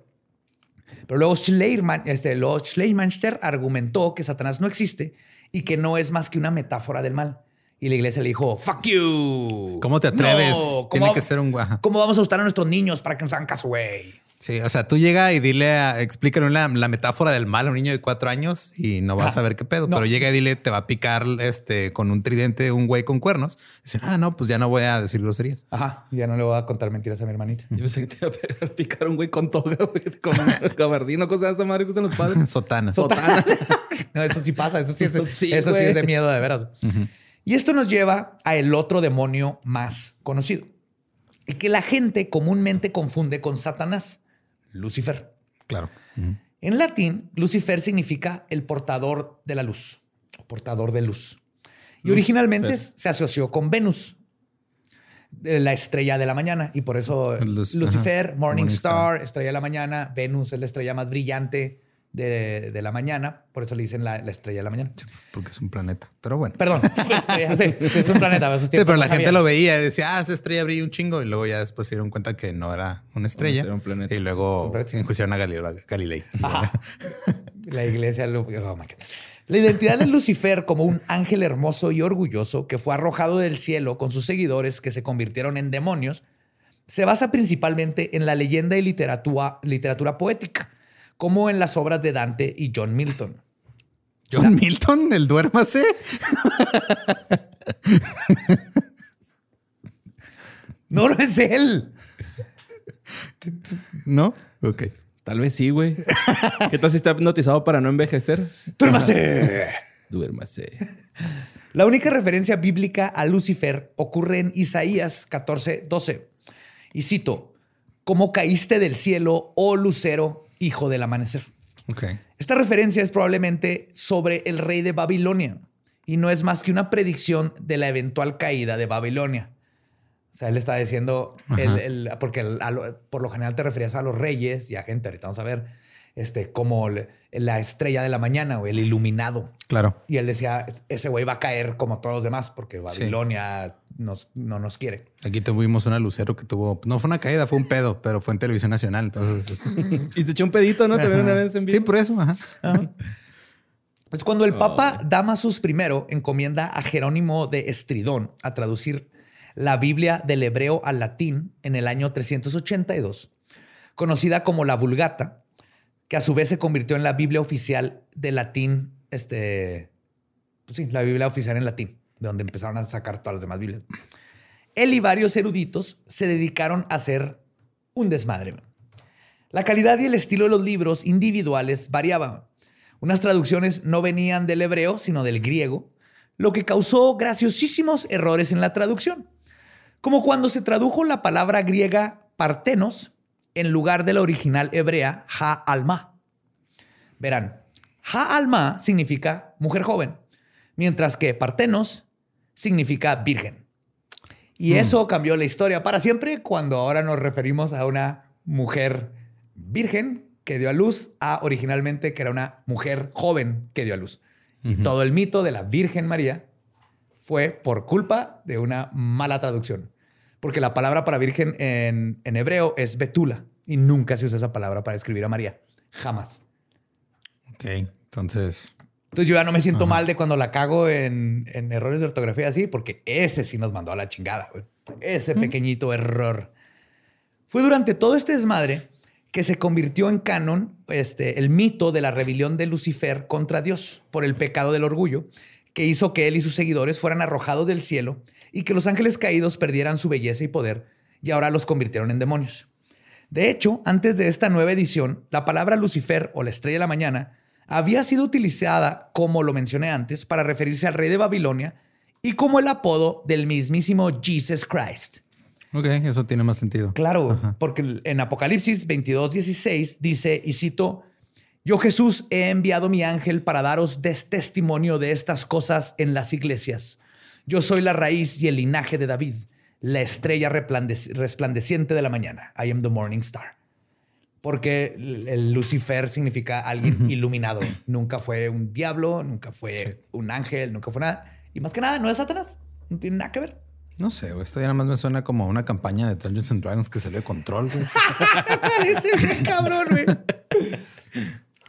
Pero luego Schleierman, este, luego Schleiermacher argumentó que Satanás no existe y que no es más que una metáfora del mal. Y la iglesia le dijo, fuck you. ¿Cómo te atreves? No, Tiene ¿cómo- que ser un guaja. ¿Cómo vamos a gustar a nuestros niños para que nos hagan caso, güey? Sí, o sea, tú llega y dile, a, explícale la, la metáfora del mal a un niño de cuatro años y no vas Ah, a ver qué pedo. no. Pero llega y dile, te va a picar este con un tridente un güey con cuernos. Dicen, ah, no, pues ya no voy a decir groserías. Ajá, ya no le voy a contar mentiras a mi hermanita. Yo pensé que te iba a pegar- picar un güey con toga, güey, con gabardino, cosas de esa madre que usan los padres. Sotana. Sotana. No, eso sí pasa, eso sí es, Sí, eso sí es de miedo de veras. Y esto nos lleva a el otro demonio más conocido, el que la gente comúnmente confunde con Satanás, Lucifer. Claro. En latín, Lucifer significa el portador de la luz, o portador de luz. Y Luz, originalmente se asoció con Venus, de la estrella de la mañana. Y por eso Luz, Lucifer. Morning, Morning Star, estrella de la mañana. Venus es la estrella más brillante de, de la mañana. Por eso le dicen la, la estrella de la mañana. Porque es un planeta. Pero bueno. Perdón, estrella, sí, es un planeta. Sí, pero no la gente lo veía y decía, ah, esa estrella brilla un chingo. Y luego ya después se dieron cuenta que no era una estrella. Era un planeta. Y luego enjuiciaron a Galileo Galilei. Ajá. La iglesia. lo- oh my God. La identidad de Lucifer como un ángel hermoso y orgulloso que fue arrojado del cielo con sus seguidores que se convirtieron en demonios se basa principalmente en la leyenda y literatura, literatura poética, como en las obras de Dante y John Milton. John Milton, el duérmase. No, no es él. ¿No? Ok. Tal vez sí, güey. ¿Qué tal si está hipnotizado para no envejecer? ¡Duérmase! Duérmase. La única referencia bíblica a Lucifer ocurre en Isaías 14, 12. Y cito, ¿cómo caíste del cielo, oh lucero, hijo del amanecer? Ok. Esta referencia es probablemente sobre el rey de Babilonia y no es más que una predicción de la eventual caída de Babilonia. O sea, él está diciendo, el- el- porque el- a lo- por lo general te referías a los reyes y a gente, ahorita vamos a ver, este, como le- la estrella de la mañana o el iluminado. Claro. Y él decía, ese güey va a caer como todos los demás porque Babilonia nos, no nos quiere. Aquí tuvimos una lucero que tuvo, no fue una caída, fue un pedo, pero fue en televisión nacional. Entonces, es- Y se echó un pedito, ¿no? También una vez en vivo. sí, por eso. Ajá. Pues cuando el Papa Damasus I encomienda a Jerónimo de Estridón a traducir la Biblia del hebreo al latín en el año 382, conocida como la Vulgata, que a su vez se convirtió en la Biblia oficial de latín, este, pues sí, la Biblia oficial en latín, de donde empezaron a sacar todas las demás Biblias. Él y varios eruditos se dedicaron a hacer un desmadre. La calidad y el estilo de los libros individuales variaban. Unas traducciones no venían del hebreo, sino del griego, lo que causó graciosísimos errores en la traducción. Como cuando se tradujo la palabra griega partenos en lugar de la original hebrea Ha-Alma. Verán, Ha-Alma significa mujer joven, mientras que partenos significa virgen. Y eso cambió la historia para siempre cuando ahora nos referimos a una mujer virgen que dio a luz a originalmente que era una mujer joven que dio a luz. Y todo el mito de la Virgen María fue por culpa de una mala traducción. Porque la palabra para virgen en, hebreo es betula y nunca se usa esa palabra para describir a María. Jamás. Ok, entonces. Entonces yo ya no me siento mal de cuando la cago en, errores de ortografía así, porque ese sí nos mandó a la chingada, Ese pequeñito error. Fue durante todo este desmadre que se convirtió en canon este, el mito de la rebelión de Lucifer contra Dios por el pecado del orgullo, que hizo que él y sus seguidores fueran arrojados del cielo y que los ángeles caídos perdieran su belleza y poder y ahora los convirtieron en demonios. De hecho, antes de esta nueva edición, la palabra Lucifer o la estrella de la mañana había sido utilizada, como lo mencioné antes, para referirse al rey de Babilonia y como el apodo del mismísimo Jesus Christ. Ok, eso tiene más sentido. Claro, porque en Apocalipsis 22, 16 dice, y cito, yo Jesús he enviado mi ángel para daros testimonio de estas cosas en las iglesias. Yo soy la raíz y el linaje de David, la estrella resplandeciente de la mañana. I am the morning star porque el Lucifer significa alguien iluminado. Nunca fue un diablo, nunca fue un ángel, nunca fue nada. Y más que nada, no es Satanás. No tiene nada que ver. No sé, esto ya nada más me suena como una campaña de Dungeons and Dragons que salió de control, güey. Parece un cabrón, güey.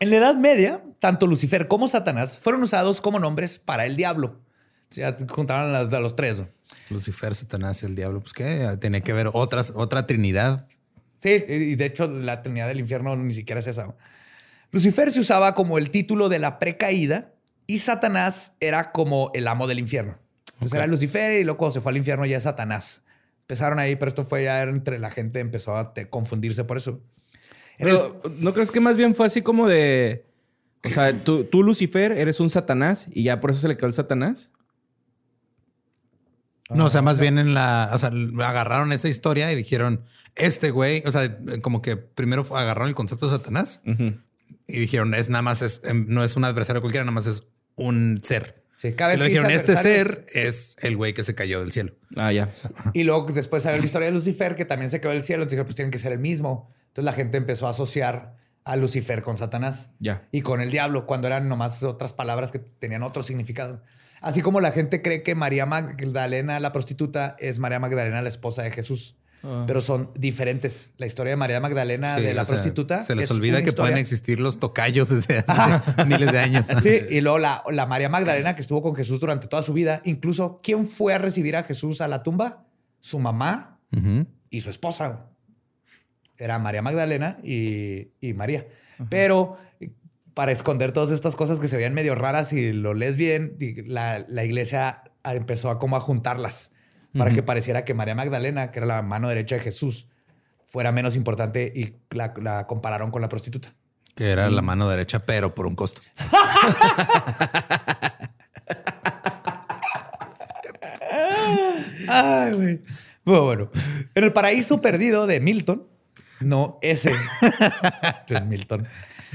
En la Edad Media, tanto Lucifer como Satanás fueron usados como nombres para el diablo. Ya juntaron a los, tres. Lucifer, Satanás y el diablo. Pues que tiene que ver otras, otra trinidad Sí, y de hecho la Trinidad del Infierno ni siquiera es esa. Lucifer se usaba como el título de la precaída y Satanás era como el amo del infierno. Entonces era Lucifer y luego se fue al infierno ya es Satanás. Empezaron ahí, pero esto fue ya entre la gente, empezó a confundirse por eso. Pero, ¿no crees que más bien fue así como de... O sea, tú, tú, Lucifer, eres un Satanás y ya por eso se le quedó el Satanás? No, o sea, más bien en la... O sea, agarraron esa historia y dijeron este güey, o sea, como que primero agarraron el concepto de Satanás y dijeron, es nada más, es, em, no es un adversario cualquiera, nada más es un ser. Sí, cada vez y dijeron, este ser es el güey que se cayó del cielo. Ah, ya. y luego después salió la historia de Lucifer, que también se cayó del cielo. Entonces dijeron, pues tienen que ser el mismo. Entonces la gente empezó a asociar a Lucifer con Satanás. Ya. Y con el diablo, cuando eran nomás otras palabras que tenían otro significado. Así como la gente cree que María Magdalena, la prostituta, es María Magdalena, la esposa de Jesús. Ah. Pero son diferentes. La historia de María Magdalena, de la prostituta. Se les olvida que pueden existir los tocayos desde hace miles de años. Sí, y luego la, la, María Magdalena que estuvo con Jesús durante toda su vida. Incluso, ¿quién fue a recibir a Jesús a la tumba? Su mamá y su esposa. Era María Magdalena y, y María. Pero para esconder todas estas cosas que se veían medio raras y lo lees bien, la, la iglesia empezó a como a juntarlas para que pareciera que María Magdalena, que era la mano derecha de Jesús, fuera menos importante y la, compararon con la prostituta. Que era la mano derecha, pero por un costo. Ay, güey. Bueno, en el paraíso perdido de Milton, no ese de Milton,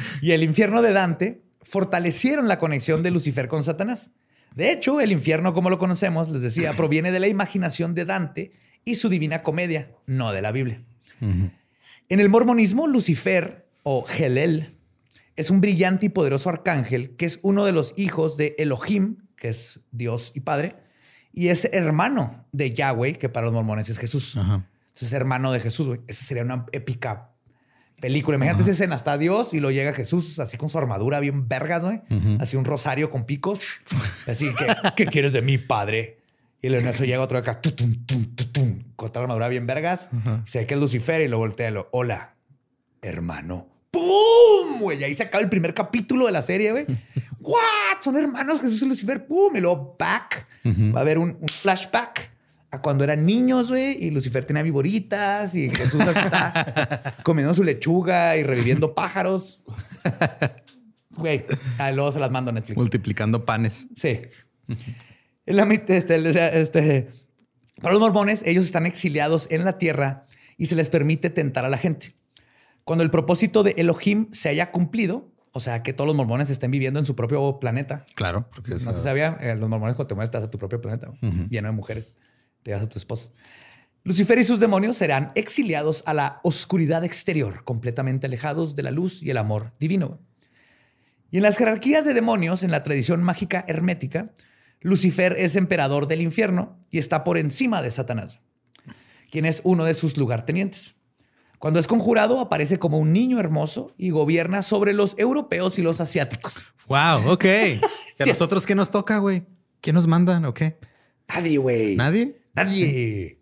y el infierno de Dante fortalecieron la conexión de Lucifer con Satanás. De hecho, el infierno, como lo conocemos, les decía, proviene de la imaginación de Dante y su divina comedia, no de la Biblia. En el mormonismo, Lucifer o Helel es un brillante y poderoso arcángel que es uno de los hijos de Elohim, que es Dios y Padre, y es hermano de Yahweh, que para los mormones es Jesús. es hermano de Jesús, güey. Esa sería una épica película. Imagínate esa escena, hasta Dios y lo llega Jesús así con su armadura bien vergas, güey. Así un rosario con picos. Así que, ¿qué quieres de mí, padre? Y luego en eso llega otro acá, tutum, tum, con la armadura bien vergas. Se ve que es Lucifer y lo voltea y lo, hola, hermano. ¡Pum! Güey, ahí se acaba el primer capítulo de la serie, güey. ¿What? Son hermanos Jesús y Lucifer. ¡Pum! Y luego back. Va a haber un flashback a cuando eran niños, güey, y Lucifer tenía viboritas y Jesús está comiendo su lechuga y reviviendo pájaros. Güey, ah, luego se las mando a Netflix. Multiplicando panes. Sí. La, este, este, para los mormones, ellos están exiliados en la tierra y se les permite tentar a la gente. Cuando el propósito de Elohim se haya cumplido, o sea, que todos los mormones estén viviendo en su propio planeta. Claro, porque no se sabía, eh, los mormones cuando te mueres vas a tu propio planeta, lleno de mujeres, te vas a tu esposa. Lucifer y sus demonios serán exiliados a la oscuridad exterior, completamente alejados de la luz y el amor divino. Y en las jerarquías de demonios, en la tradición mágica hermética, Lucifer es emperador del infierno y está por encima de Satanás, quien es uno de sus lugartenientes. Cuando es conjurado, aparece como un niño hermoso y gobierna sobre los europeos y los asiáticos. Wow, ok. ¿Y a nosotros qué nos toca, güey? ¿Quién nos mandan o qué? Nadie, güey. ¿Nadie? Nadie.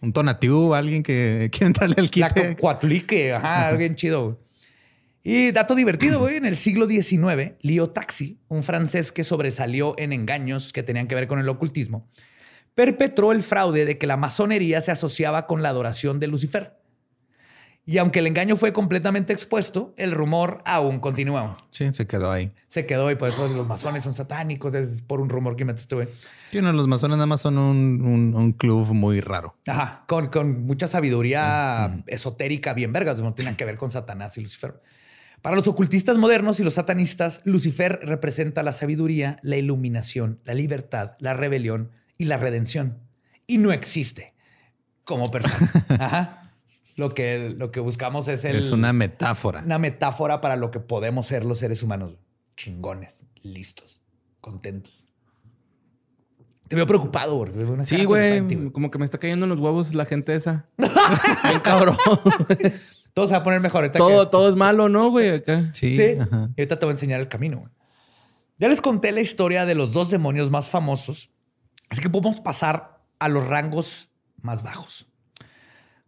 Un tonatiuh, alguien que quiere entrarle al quite. La cuatlique, ajá, alguien chido. Y dato divertido, güey, en el siglo XIX, Leo Taxi, un francés que sobresalió en engaños que tenían que ver con el ocultismo, perpetró el fraude de que la masonería se asociaba con la adoración de Lucifer. Y aunque el engaño fue completamente expuesto, el rumor aún continuó. Sí, se quedó ahí. Se quedó y por eso los masones son satánicos, es por un rumor que metiste, güey. Sí, no, los masones nada más son un, club muy raro. Ajá, con, con mucha sabiduría esotérica bien vergas, no tienen que ver con Satanás y Lucifer. Para los ocultistas modernos y los satanistas, Lucifer representa la sabiduría, la iluminación, la libertad, la rebelión y la redención. Y no existe como persona. Ajá. Lo que, lo que buscamos es el, Es una metáfora. Una metáfora para lo que podemos ser los seres humanos. Chingones, listos, contentos. Te veo preocupado, güey. Sí, güey. Como que me está cayendo en los huevos la gente esa. Bien cabrón. todo se va a poner mejor. Todo, todo es malo, ¿no, güey? Sí. Y ahorita te voy a enseñar el camino, güey. Ya les conté la historia de los dos demonios más famosos. Así que podemos pasar a los rangos más bajos.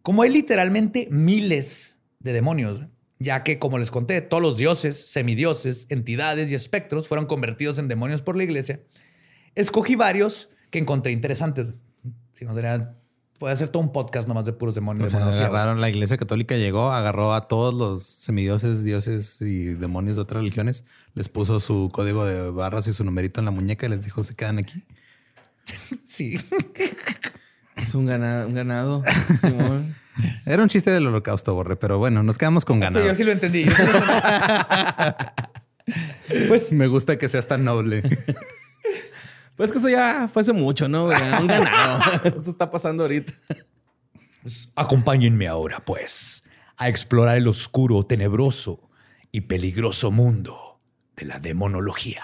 Como hay literalmente miles de demonios, ya que, como les conté, todos los dioses, semidioses, entidades y espectros fueron convertidos en demonios por la iglesia, escogí varios que encontré interesantes. Si no sería, puede hacer todo un podcast nomás de puros demonios. agarraron, la iglesia católica llegó, agarró a todos los semidioses, dioses y demonios de otras religiones, les puso su código de barras y su numerito en la muñeca y les dijo, se quedan aquí. sí. Es un ganado. Un ganado Era un chiste del holocausto, Borre, pero bueno, nos quedamos con ganado. yo sí lo entendí. pues me gusta que seas tan noble. Pues que eso ya fue hace mucho, ¿no? Un ganado. Eso está pasando ahorita. Pues, acompáñenme ahora, pues, a explorar el oscuro, tenebroso y peligroso mundo de la demonología.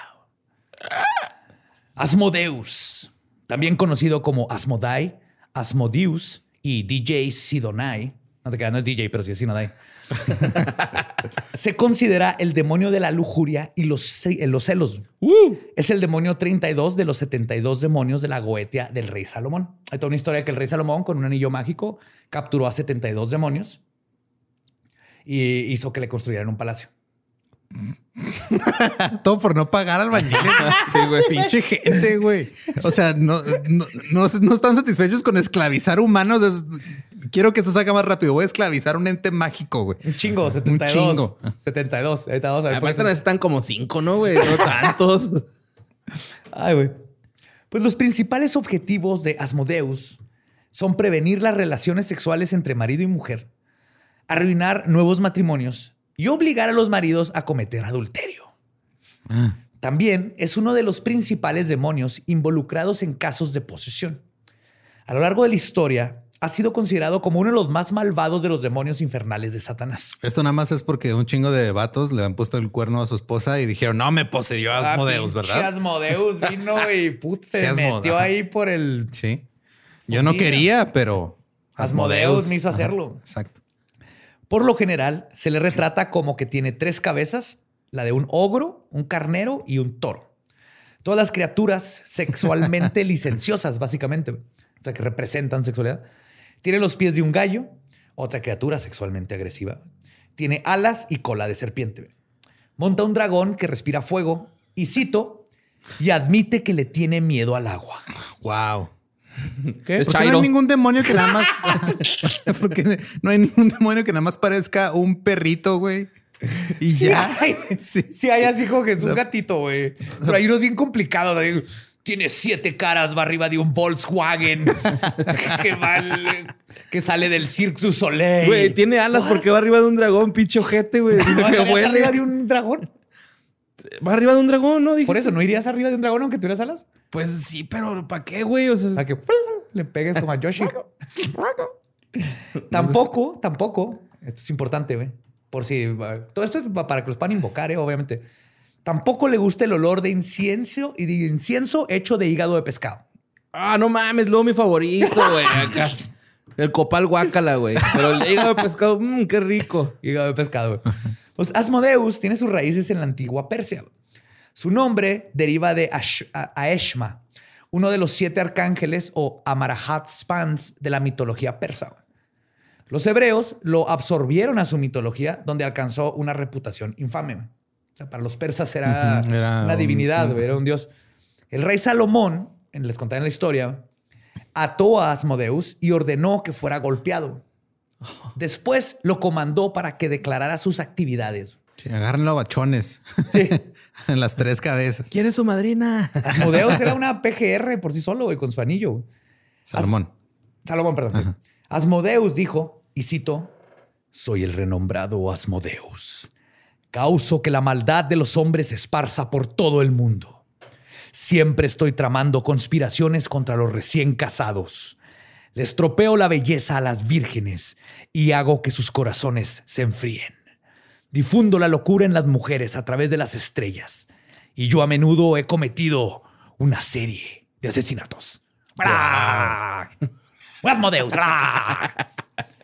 Asmodeus, también conocido como Asmodai, Asmodeus y DJ Sidonai. No te creas, no es DJ, pero sí es Sidonai. se considera el demonio de la lujuria y los, eh, los celos. Es el demonio 32 de los 72 demonios de la Goetia del rey Salomón. Hay toda una historia que el rey Salomón, con un anillo mágico, capturó a 72 demonios y hizo que le construyeran un palacio. Todo por no pagar al bañil. Sí, güey. Pinche gente, güey. O sea, no, no, están satisfechos con esclavizar humanos. quiero que esto salga más rápido. Voy a esclavizar un ente mágico, güey. Un chingo, 72. Un chingo. 72. Ahí estamos. Aparte necesitan como cinco, ¿no, güey? No tantos. Ay, güey. Pues los principales objetivos de Asmodeus son prevenir las relaciones sexuales entre marido y mujer, arruinar nuevos matrimonios y obligar a los maridos a cometer adulterio. Ah. También es uno de los principales demonios involucrados en casos de posesión. A lo largo de la historia, ha sido considerado como uno de los más malvados de los demonios infernales de Satanás. Esto nada más es porque un chingo de vatos le han puesto el cuerno a su esposa y dijeron, no me poseyó ah, Asmodeus, ¿verdad? Asmodeus vino y se metió ahí por el... Sí. Yo no quería, pero... Asmodeus me hizo hacerlo. exacto. Por lo general, se le retrata como que tiene tres cabezas, la de un ogro, un carnero y un toro. Todas las criaturas sexualmente licenciosas, básicamente, o sea, que representan sexualidad. Tiene los pies de un gallo, otra criatura sexualmente agresiva. Tiene alas y cola de serpiente. Monta un dragón que respira fuego y cito, y admite que le tiene miedo al agua. Wow. ¿Qué? Porque no hay ningún demonio que nada más. porque no hay ningún demonio que nada más parezca un perrito, güey. Y ya. sí. hay así como que es un gatito, güey. Pero hay unos bien complicados. tiene siete caras, va arriba de un Volkswagen que, va- que sale del Cirque du Soleil. Güey, tiene alas porque va arriba de un dragón, pinche ojete, güey. ¿No arriba de un dragón? Va arriba de un dragón, ¿no? Dije, Por eso, ¿no irías arriba de un dragón aunque tuvieras alas? Pues sí, pero ¿para qué, güey? O sea, Para que le pegues como a Yoshi. tampoco, tampoco, esto es importante, güey. Por si todo esto es pa- para que los puedan invocar, eh, obviamente. Tampoco le gusta el olor de incienso y de incienso hecho de hígado de pescado. Ah, no mames, luego mi favorito, güey. Acá. El copal guácala, güey. Pero el hígado de pescado, mmm, qué rico. Hígado de pescado. güey. Pues Asmodeus tiene sus raíces en la antigua Persia. Su nombre deriva de Ash- Aeshma, uno de los siete arcángeles o Amarahat Spans de la mitología persa. Los hebreos lo absorbieron a su mitología, donde alcanzó una reputación infame. O sea, para los persas era, una un- divinidad, era un dios. El rey Salomón, en- les conté en la historia, ató a Asmodeus y ordenó que fuera golpeado. Después lo comandó para que declarara sus actividades. Sí, agárrenlo a bachones. Sí. en las tres cabezas. ¿Quién es su madrina? Asmodeus era una PGR por sí solo, güey, con su anillo. Salomón. Salomón, perdón. sí. Asmodeus dijo, y cito, soy el renombrado Asmodeus. Causo que la maldad de los hombres se esparza por todo el mundo. Siempre estoy tramando conspiraciones contra los recién casados. Les tropeo la belleza a las vírgenes y hago que sus corazones se enfríen. Difundo la locura en las mujeres a través de las estrellas. Y yo a menudo he cometido una serie de asesinatos. ¡Bra!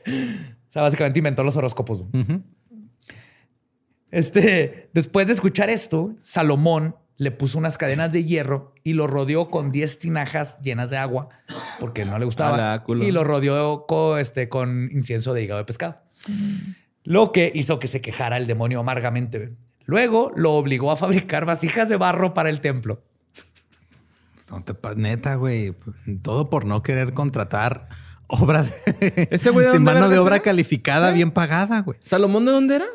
O sea, básicamente inventó los horóscopos. Este, después de escuchar esto, Salomón le puso unas cadenas de hierro y lo rodeó con 10 tinajas llenas de agua porque no le gustaba. Y lo rodeó con, este, con incienso de hígado de pescado. Lo que hizo que se quejara el demonio amargamente. Luego lo obligó a fabricar vasijas de barro para el templo. No te pa- neta, güey. Todo por no querer contratar obra de, ¿Ese güey de sin mano de obra calificada, bien pagada, güey. ¿Salomón de dónde era?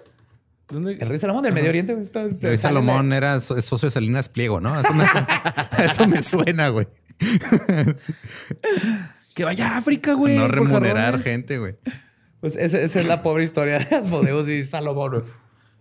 ¿Dónde? El rey Salomón del Medio Oriente. está- El sale Salomón era so- es socio de Salinas Pliego, ¿no? Eso me suena, eso me suena, güey. Que vaya a África, güey. no remunerar gente, güey. Pues esa, esa es la pobre historia de Asmodeus y Salomón.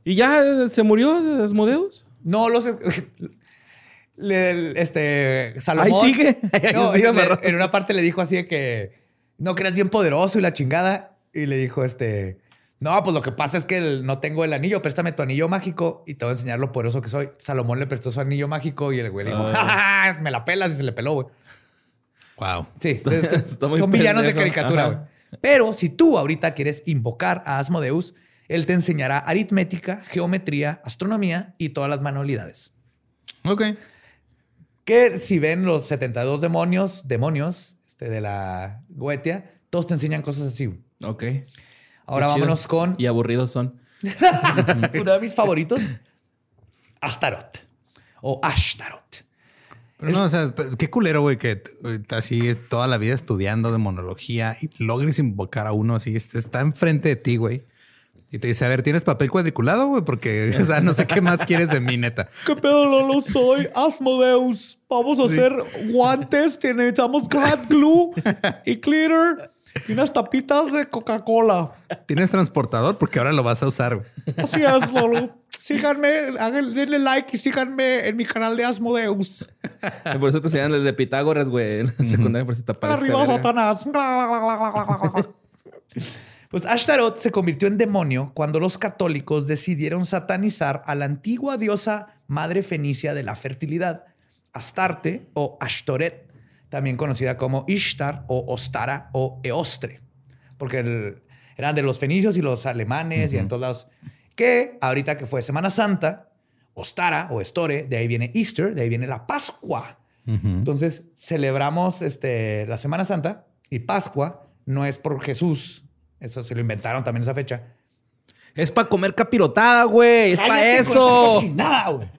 ¿Y ya eh, se murió Asmodeus? No los. le- este. Salomón. Ahí sigue. No, le- en una parte le dijo así de que. No, que eres bien poderoso y la chingada. Y le dijo este. No, pues lo que pasa es que el- no tengo el anillo. Préstame tu anillo mágico y te voy a enseñar lo poderoso que soy. Salomón le prestó su anillo mágico y el güey le dijo, Ah. "Ja, ja, ja, me la pelas y se le peló, güey. Wow. Sí, Está muy son villanos de caricatura, güey. Pero si tú ahorita quieres invocar a Asmodeus, él te enseñará aritmética, geometría, astronomía y todas las manualidades. Ok. Que si ven los 72 demonios, demonios este, de la Goetia, todos te enseñan cosas así. Ok. Ahora Qué chido. vámonos con Y aburridos son. uno de mis favoritos, Astaroth o Ashtaroth. Pero no, o sea, qué culero, güey, que así toda la vida estudiando demonología y logres invocar a uno así, este, está enfrente de ti, güey. Y te dice, a ver, ¿tienes papel cuadriculado, güey? Porque, o sea, no sé qué más quieres de mí, neta. ¿Qué pedo, Lolo? Soy Asmodeus. Vamos a hacer guantes. Necesitamos hot glue y glitter y unas tapitas de Coca-Cola. ¿Tienes transportador? Porque ahora lo vas a usar, güey. Así es, Lolo. Síganme, denle like y síganme en mi canal de Asmodeus. Por eso te enseñan el de Pitágoras, güey. En la secundaria, por si te aparece. Arriba. Satanás. Pues Ashtaroth se convirtió en demonio cuando los católicos decidieron satanizar a la antigua diosa madre fenicia de la fertilidad, Astarte o Ashtoret, también conocida como Ishtar o Ostara o Eostre, porque el- eran de los fenicios y los alemanes y en todos lados. Que ahorita que fue Semana Santa, Ostara o Estore, de ahí viene Easter, de ahí viene la Pascua. Entonces celebramos este, la Semana Santa y Pascua no es por Jesús. Eso se lo inventaron también esa fecha. Es para comer capirotada, güey. Es para eso. cochinada, güey.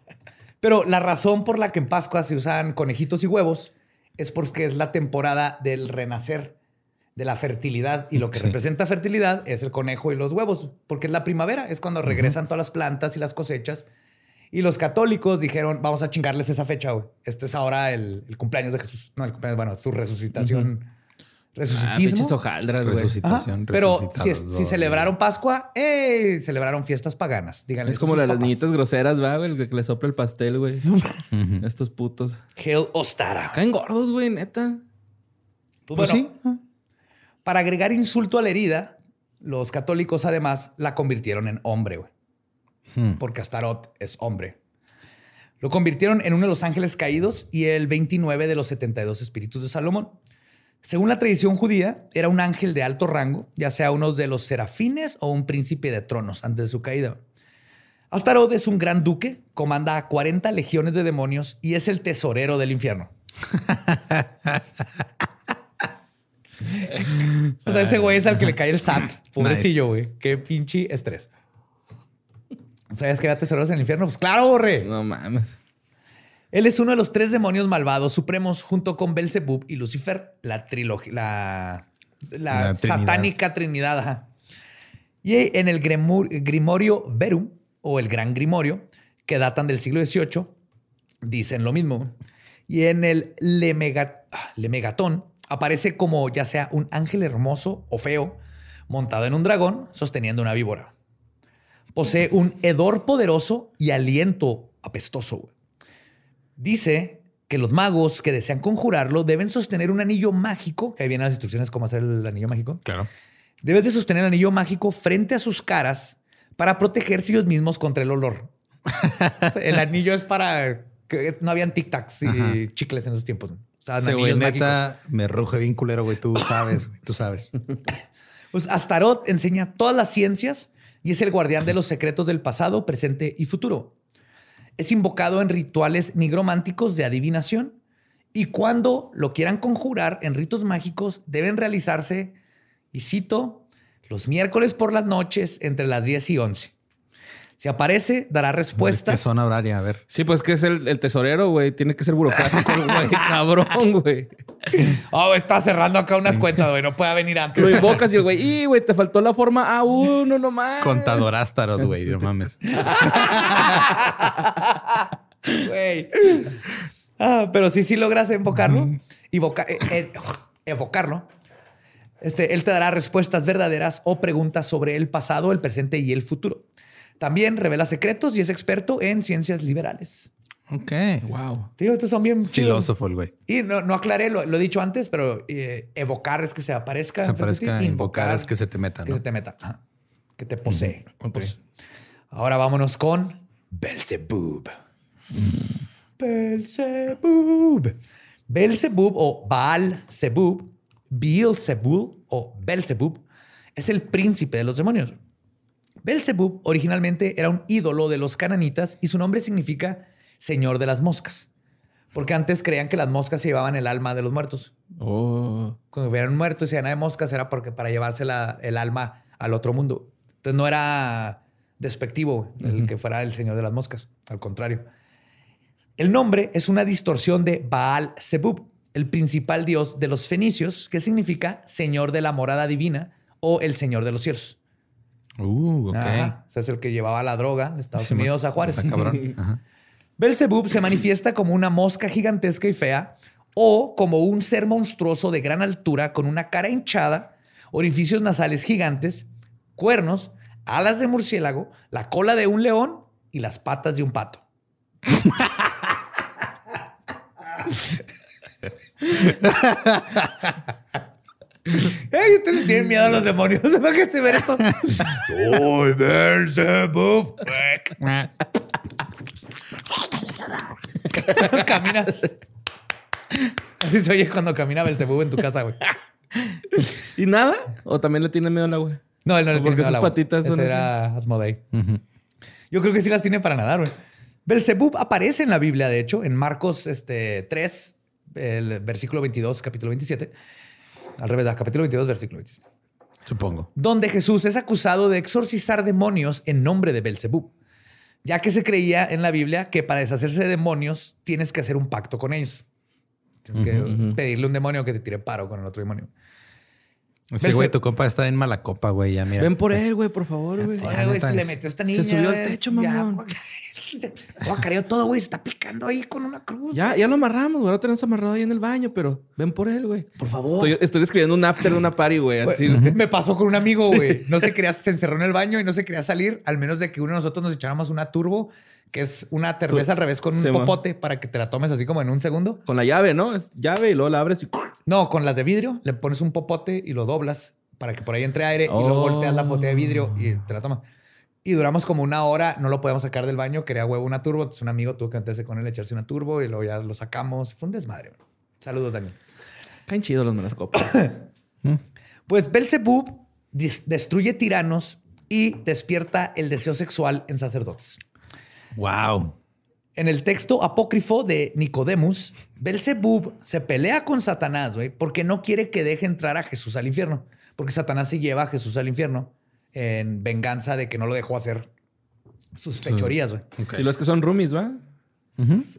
Pero la razón por la que en Pascua se usan conejitos y huevos es porque es la temporada del renacer, de la fertilidad. Y lo que Sí. representa fertilidad es el conejo y los huevos, porque es la primavera, es cuando regresan todas las plantas y las cosechas. Y los católicos dijeron, vamos a chingarles esa fecha, güey. Este es ahora el, el cumpleaños de Jesús. No, el cumpleaños, bueno, su resucitación. Ah, Resucitismo. pinches hojaldras, güey. Ajá, Resucitación. Pero si, celebraron Pascua, ¡eh! Celebraron fiestas paganas. Díganle Es como las niñitas groseras, va, güey, el que le sopla el pastel, güey. Estos putos. Hail Ostara. Caen gordos, güey, neta. Pues Pues bueno, Para agregar insulto a la herida, los católicos además la convirtieron en hombre, güey. Hmm. Porque Astaroth es hombre. Lo convirtieron en uno de los ángeles caídos y el 29 de los 72 espíritus de Salomón. Según la tradición judía, era un ángel de alto rango, ya sea uno de los serafines o un príncipe de tronos antes de su caída. Astaroth es un gran duque, comanda a 40 legiones de demonios y es el tesorero del infierno. O sea, ese güey es al que le cae el SAT. Pobrecillo, güey. Qué pinche estrés. ¿Sabías que había tesoreros en el infierno? Pues claro, borre. No mames. Él es uno de los tres demonios malvados supremos junto con Belzebub y Lucifer, la trilogía, la, la La Trinidad. satánica trinidad. ajá. Y en el Grimorio Verum, o el Gran Grimorio, que datan del siglo XVIII, dicen lo mismo. Y en el ah, Lemegatón aparece como ya sea un ángel hermoso o feo, montado en un dragón, sosteniendo una víbora. Posee un hedor poderoso y aliento apestoso. Dice que los magos que desean conjurarlo deben sostener un anillo mágico, que ahí vienen las instrucciones cómo hacer el anillo mágico. Claro. Debes de sostener el anillo mágico frente a sus caras para protegerse ellos mismos contra el olor. El anillo es para que no habían tic-tacs y Ajá. chicles en esos tiempos. O sea, Ese güey, mágicos. neta, me ruge bien culero, güey. Tú sabes, güey. Tú sabes. Pues Astaroth enseña todas las ciencias y es el guardián de los secretos del pasado, presente y futuro. Es invocado en rituales nigrománticos de adivinación y cuando lo quieran conjurar en ritos mágicos deben realizarse, y cito, los miércoles por las noches entre las 10 y 11. Si aparece, dará ¿Qué respuestas. zona horaria? A ver. Sí, pues que es el, el tesorero, güey. Tiene que ser burocrático, el güey. Cabrón, güey. Oh, está cerrando acá unas cuentas, güey. No puede venir antes. Lo invocas y el güey, y güey, te faltó la forma A1 nomás. Contador Astaroth, güey. No mames. Güey. Ah, pero sí, sí logras invocarlo, invoca- eh, eh, evocarlo. Este, él te dará respuestas verdaderas o preguntas sobre el pasado, el presente y el futuro. También revela secretos y es experto en ciencias liberales. Ok. Wow. Tío, estos son bien. Filósofo el güey. Y no, no aclaré, lo, lo he dicho antes, pero eh, evocar es que se aparezca. Se ti, aparezca, invocar es que se te meta, Que se te meta. Ajá. Que te posee. Ok. Pues, ahora vámonos con Belzebub. Belzebub. Belzebub o Baal Zebub, Beelzebub o Belzebub es el príncipe de los demonios. Belzebub originalmente era un ídolo de los cananitas y su nombre significa señor de las moscas. Porque antes creían que las moscas se llevaban el alma de los muertos. Oh. Cuando hubieran muerto y se llenaba de moscas era porque para llevarse la- el alma al otro mundo. Entonces no era despectivo el que fuera el señor de las moscas. Al contrario. El nombre es una distorsión de Baal Zebub, el principal dios de los fenicios, que significa señor de la morada divina o el señor de los cielos. Uh, ok. Ajá. O sea, es el que llevaba la droga de Estados Sí, Unidos a Juárez. Está cabrón. Ajá. Belzebub se manifiesta como una mosca gigantesca y fea o como un ser monstruoso de gran altura con una cara hinchada, orificios nasales gigantes, cuernos, alas de murciélago, la cola de un león y las patas de un pato. Ey, ustedes tienen miedo a los demonios. Imagínate ver eso. Soy Belzebub. camina. Así se oye cuando camina Belzebub en tu casa, güey. ¿Y nada? ¿O también le tiene miedo al agua? No, él no le Porque tiene miedo sus al agua. patitas son Ese era Asmodei. Yo creo que sí las tiene para nadar, güey. Belzebub aparece en la Biblia, de hecho, en Marcos este, 3, el versículo 22, capítulo 27. Al revés, capítulo 22, versículo 27. Supongo. donde Jesús es acusado de exorcizar demonios en nombre de Belzebub, ya que se creía en la Biblia que para deshacerse de demonios tienes que hacer un pacto con ellos. Tienes que pedirle a un demonio que te tire paro con el otro demonio. Sí, güey, tu compa está en mala copa, güey. Ya mira. Ven por él, güey, por favor, güey. Güey, se le metió esta niña. Se subió al techo, ya, mamón. Guacareo todo, güey. Se está picando ahí con una cruz. Ya, ya lo amarramos, güey. Ahora tenemos amarrado ahí en el baño, pero ven por él, güey. Por favor. Estoy, estoy describiendo un after de una party, güey. Así. Me pasó con un amigo, güey. No se quería, se encerró en el baño y no se quería salir, al menos de que uno de nosotros nos echáramos una turbo, que es una cerveza al revés con un Sí, man. popote para que te la tomes así como en un segundo. Con la llave, ¿no? Es llave y luego la abres y... No, con las de vidrio le pones un popote y lo doblas para que por ahí entre aire y Oh. luego volteas la botella de vidrio y te la tomas. Y duramos como una hora, no lo podíamos sacar del baño, quería huevo una turbo, entonces un amigo tuvo que meterse con él, echarse una turbo y luego ya lo sacamos. Fue un desmadre. Saludos, Daniel. Caen chidos los melascopas. Pues Belzebub destruye tiranos y despierta el deseo sexual en sacerdotes. Wow. En el texto apócrifo de Nicodemus, Belzebub se pelea con Satanás, güey, porque no quiere que deje entrar a Jesús al infierno. Porque Satanás se lleva a Jesús al infierno en venganza de que no lo dejó hacer sus fechorías, güey. Y los que son roomies, ¿va?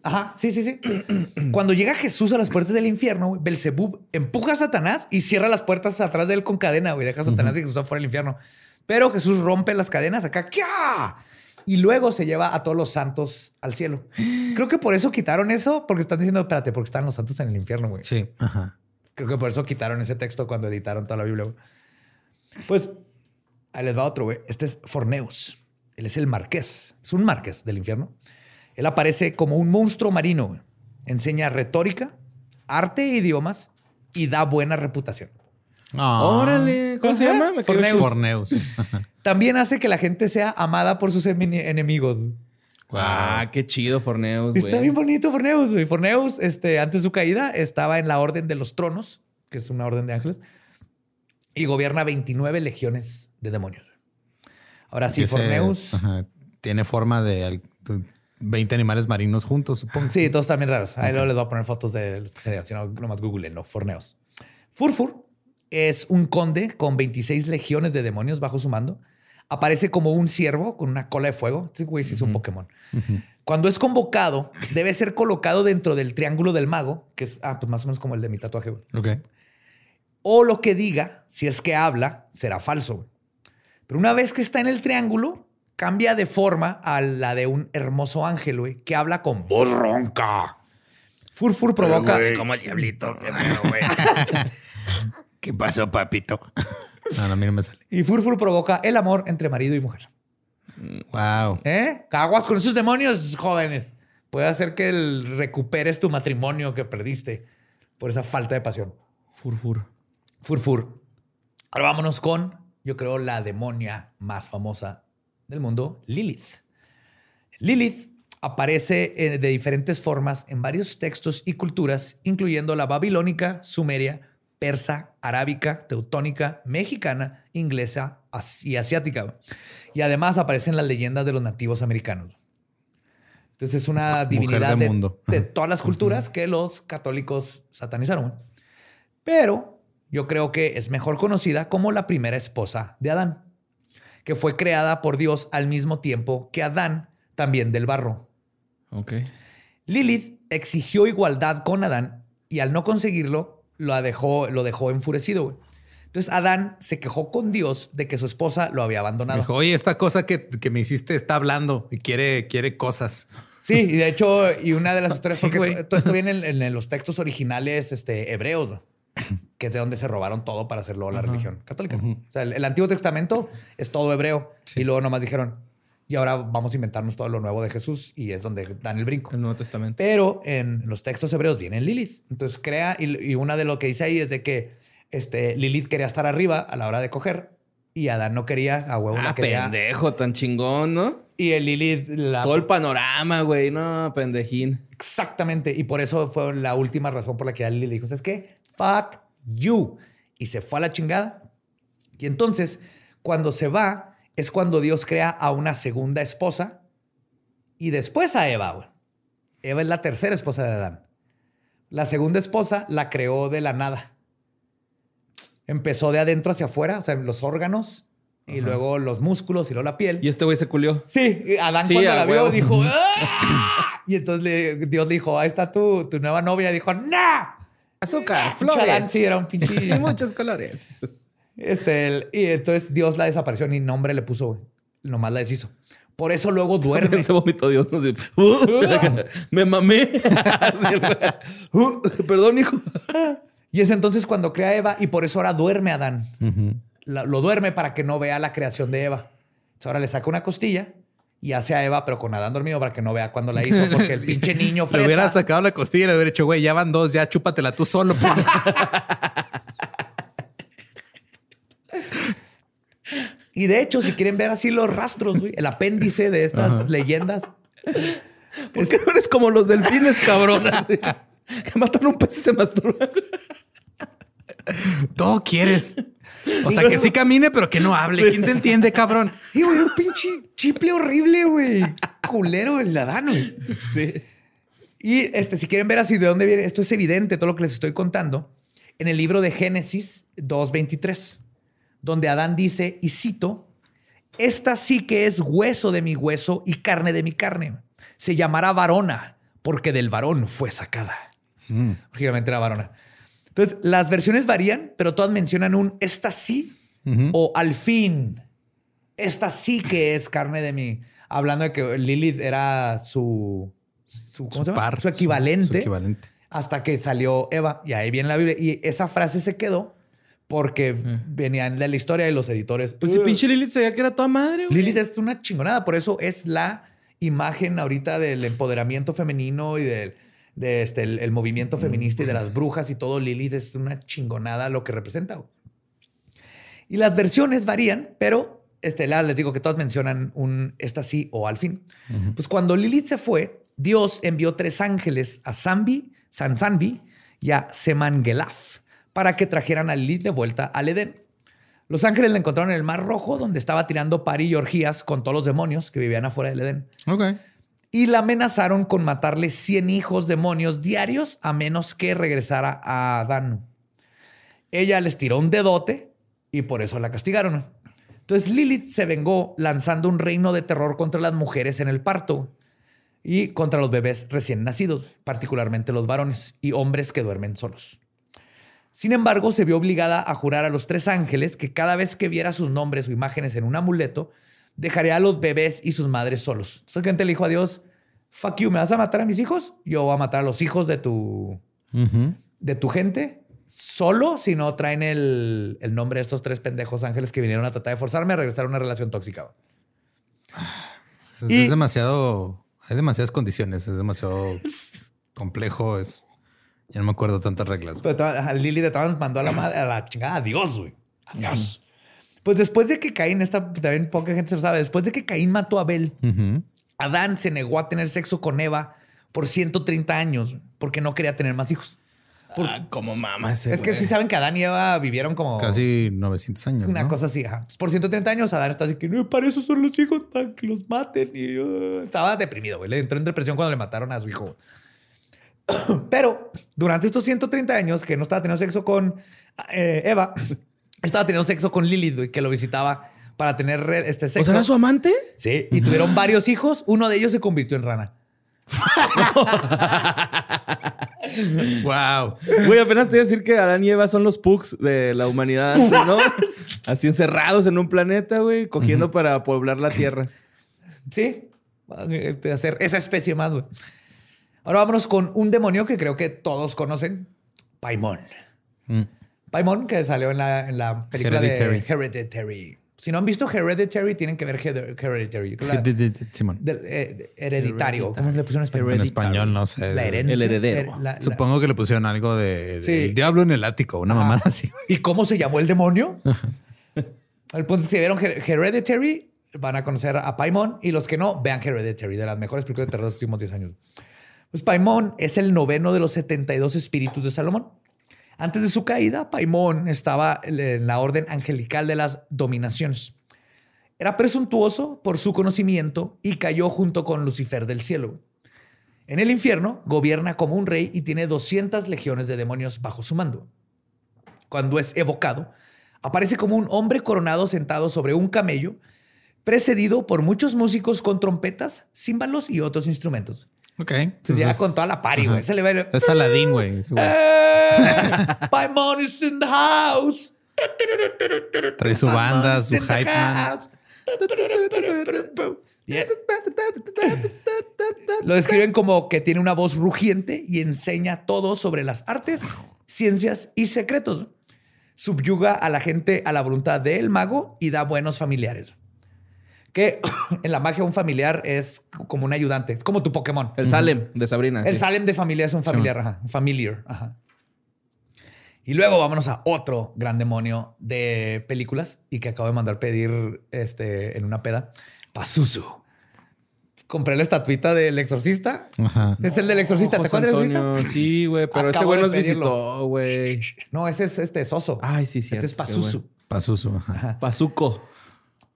Ajá, sí, sí, sí. Cuando llega Jesús a las puertas del infierno, güey, Belzebub empuja a Satanás y cierra las puertas atrás de él con cadena, güey. Deja a Satanás y Jesús afuera del infierno. Pero Jesús rompe las cadenas acá, ¡kia! Y luego se lleva a todos los santos al cielo. Creo que por eso quitaron eso, porque están diciendo, espérate, porque están los santos en el infierno, güey. Sí. Ajá. Creo que por eso quitaron ese texto cuando editaron toda la Biblia. güey. Pues ahí les va otro, güey. Este es Forneus. Él es el marqués. Es un marqués del infierno. Él aparece como un monstruo marino. güey. Enseña retórica, arte e idiomas y da buena reputación. Ah. Órale. ¿Cómo se llama? Me Forneus. Forneus. También hace que la gente sea amada por sus emi- enemigos. Ah, qué chido Forneus, güey. Está bien bonito Forneus. güey. Forneus, este, antes de su caída, estaba en la Orden de los Tronos, que es una orden de ángeles, y gobierna 29 legiones de demonios. Ahora sí, Forneus. ajá, tiene forma de al- de 20 animales marinos juntos, supongo. Sí, todos también raros. Ahí luego les voy a poner fotos de los que serían, si no, nomás googleenlo, Forneus. Furfur es un conde con 26 legiones de demonios bajo su mando. Aparece como un ciervo con una cola de fuego. Este güey sí es un Pokémon. Cuando es convocado, debe ser colocado dentro del triángulo del mago, que es ah, pues más o menos como el de mi tatuaje. güey. Ok. O lo que diga, si es que habla, será falso. Pero una vez que está en el triángulo, cambia de forma a la de un hermoso ángel, güey, que habla con voz ronca. Furfur provoca. Como el diablito. qué. ¿Qué pasó, papito? No, no, a mí no me sale. Y Furfur provoca el amor entre marido y mujer. Wow. ¿Eh? Aguas con esos demonios, jóvenes. Puede hacer que el- recuperes tu matrimonio que perdiste por esa falta de pasión. Furfur. Furfur. Ahora vámonos con, yo creo, la demonia más famosa del mundo, Lilith. Lilith aparece eh, de diferentes formas en varios textos y culturas, incluyendo la babilónica, sumeria, persa, arábica, teutónica, mexicana, inglesa y asiática. Y además aparece en las leyendas de los nativos americanos. Entonces es una divinidad de de, mundo. de Ajá. todas las culturas que los católicos satanizaron. Pero yo creo que es mejor conocida como la primera esposa de Adán, que fue creada por Dios al mismo tiempo que Adán, también del barro. Ok. Lilith exigió igualdad con Adán y al no conseguirlo, lo dejó, lo dejó enfurecido. güey. Entonces Adán se quejó con Dios de que su esposa lo había abandonado. Dijo, oye, esta cosa que, que me hiciste está hablando y quiere, quiere cosas. Sí, y de hecho, y una de las historias, Sí, porque todo esto viene en, en los textos originales este, hebreos, que es de donde se robaron todo para hacerlo la religión católica. O sea, el, el Antiguo Testamento es todo hebreo. Y luego nomás dijeron, y ahora vamos a inventarnos todo lo nuevo de Jesús, y es donde dan el brinco. El Nuevo Testamento. Pero en los textos hebreos viene Lilith. Entonces crea, y, y una de lo que dice ahí es de que este, Lilith quería estar arriba a la hora de coger, y Adán no quería, a huevo la Ah, quería. pendejo, tan chingón, ¿no? Y el Lilith la Todo el panorama, güey. No, pendejín. Exactamente. Y por eso fue la última razón por la que le dijo, es que fuck you. Y se fue a la chingada. Y entonces, cuando se va, es cuando Dios crea a una segunda esposa y después a Eva. güey. Eva es la tercera esposa de Adán. La segunda esposa la creó de la nada. Empezó de adentro hacia afuera, o sea, los órganos y luego los músculos y luego la piel. Y este güey se culió. Sí, y Adán Sí, cuando la vio dijo, "¡Ah!" y entonces Dios dijo, ahí está tu, tu nueva novia. Dijo, ¡No! Azúcar, Adán sí era un pinche... Y muchos colores. Este, el- y entonces Dios la desapareció, ni nombre le puso, güey. Nomás la deshizo. Por eso luego duerme. Se vomitó Dios. No sé. me mamé. Uh, Perdón, hijo. Y es entonces cuando crea a Eva y por eso ahora duerme Adán. La- lo duerme para que no vea la creación de Eva. Entonces ahora le saca una costilla y hace a Eva, pero con Adán dormido para que no vea cuando la hizo, porque el pinche niño Le hubiera sacado la costilla y le hubiera dicho, güey, ya van dos, ya chúpatela tú solo. Y de hecho, si quieren ver así los rastros, güey, el apéndice de estas leyendas, ¿Por qué no eres como los delfines, cabrón? Que matan un pez y se masturban. Todo quieres. O sea, que sí camine, pero que no hable. ¿Quién te entiende, cabrón? y güey, un pinche chiple horrible, güey. Culero el Adán, güey. Sí. Y este, si quieren ver así de dónde viene, esto es evidente, todo lo que les estoy contando, en el libro de Génesis 2.23, donde Adán dice, y cito, esta sí que es hueso de mi hueso y carne de mi carne. Se llamará varona, porque del varón fue sacada. Originalmente era varona. Entonces, las versiones varían, pero todas mencionan un esta sí o al fin. Esta sí que es carne de mi. Hablando de que Lilith era su. Su, ¿cómo Su se llama? par, Su equivalente. su equivalente. Hasta que salió Eva. Y ahí viene la Biblia. Y esa frase se quedó porque venían de la historia y los editores. Pues si pinche Lilith sabía que era toda madre, güey. Lilith es una chingonada, por eso es la imagen ahorita del empoderamiento femenino y del de este, el, el movimiento feminista y de las brujas y todo. Lilith es una chingonada lo que representa. Y las versiones varían, pero este, la- les digo que todas mencionan un esta sí o al fin. Pues cuando Lilith se fue, Dios envió tres ángeles a Zambi, Sansanbi y a Semangelaf para que trajeran a Lilith de vuelta al Edén. Los ángeles la encontraron en el Mar Rojo, donde estaba tirando pari y orgías con todos los demonios que vivían afuera del Edén. Y la amenazaron con matarle 100 hijos demonios diarios a menos que regresara a Adán. Ella les tiró un dedote y por eso la castigaron. Entonces Lilith se vengó lanzando un reino de terror contra las mujeres en el parto y contra los bebés recién nacidos, particularmente los varones y hombres que duermen solos. Sin embargo, se vio obligada a jurar a los tres ángeles que cada vez que viera sus nombres o imágenes en un amuleto, dejaría a los bebés y sus madres solos. Entonces, gente le dijo a Dios, fuck you, ¿me vas a matar a mis hijos? Yo voy a matar a los hijos de tu, de tu gente solo si no traen el, el nombre de estos tres pendejos ángeles que vinieron a tratar de forzarme a regresar a una relación tóxica. Es, Y- es demasiado. Hay demasiadas condiciones. Es demasiado complejo. Es. Ya no me acuerdo tantas reglas. Pero Lili de todas mandó a la, madre, a la chingada a Dios, güey. A Dios. Pues después de que Caín, esta también poca gente se lo sabe, después de que Caín mató a Abel. Adán se negó a tener sexo con Eva por 130 años porque no quería tener más hijos. Ah, como mama ese es que sí saben que Adán y Eva vivieron como Casi 900 años. una ¿no? cosa así. ajá. Por 130 años Adán está así que no, para eso son los hijos, para que los maten. Y, uh, estaba deprimido, güey. Le entró en depresión cuando le mataron a su hijo. Pero durante estos 130 años que no estaba teniendo sexo con eh, Eva, estaba teniendo sexo con Lilith, güey, que lo visitaba para tener este ¿O sexo. será su amante? Sí, y tuvieron varios hijos. Uno de ellos se convirtió en rana. Wow. Güey, apenas te iba a decir que Adán y Eva son los pugs de la humanidad, ¿no? Así encerrados en un planeta, güey, cogiendo para poblar la Tierra. Sí, de hacer esa especie más. güey. Ahora vámonos con un demonio que creo que todos conocen, Paimon. Mm. Paimon, que salió en la, en la película Hereditary. de Hereditary. Si no han visto Hereditary, tienen que ver Hered- Hereditary. La- Simón. del, eh, hereditario. ¿Cómo le pusieron en español? En español, no sé. La herencia. El heredero. La- la- Supongo que le pusieron algo de Sí. el diablo en el ático, una mamada así. ¿Y cómo se llamó el demonio? El punto si vieron Her- Hereditary, van a conocer a Paimon. Y los que no, vean Hereditary, de las mejores películas de terror de los últimos 10 años. Pues Paimon es el noveno de los 72 espíritus de Salomón. Antes de su caída, Paimon estaba en la orden angelical de las dominaciones. Era presuntuoso por su conocimiento y cayó junto con Lucifer del cielo. En el infierno gobierna como un rey y tiene 200 legiones de demonios bajo su mando. Cuando es evocado, aparece como un hombre coronado sentado sobre un camello, precedido por muchos músicos con trompetas, címbalos y otros instrumentos. Ok. Entonces llega con toda la party, güey. Se le Es Aladín, güey. güey. ¡Eh! Is in the house. Trae su banda, su hype man. Yeah. Lo describen como que tiene una voz rugiente y enseña todo sobre las artes, ciencias y secretos. Subyuga a la gente a la voluntad del mago y da buenos familiares. Que en la magia un familiar es como un ayudante, es como tu Pokémon. El Salem de Sabrina. El sí. Salem de familia es un familiar, ajá, un familiar. Ajá. Y luego vámonos a otro gran demonio de películas y que acabo de mandar pedir este, en una peda. Pazuzu. Compré la estatuita del exorcista. Ajá. Es el del exorcista. ¿Te acuerdas del exorcista? Antonio, Sí, güey, pero ese Acabo güey de nos visitó, güey. No, ese es este Soso. Ay, sí, Este cierto, es Pazuzu. Pazuzu. Ajá. Pazuco.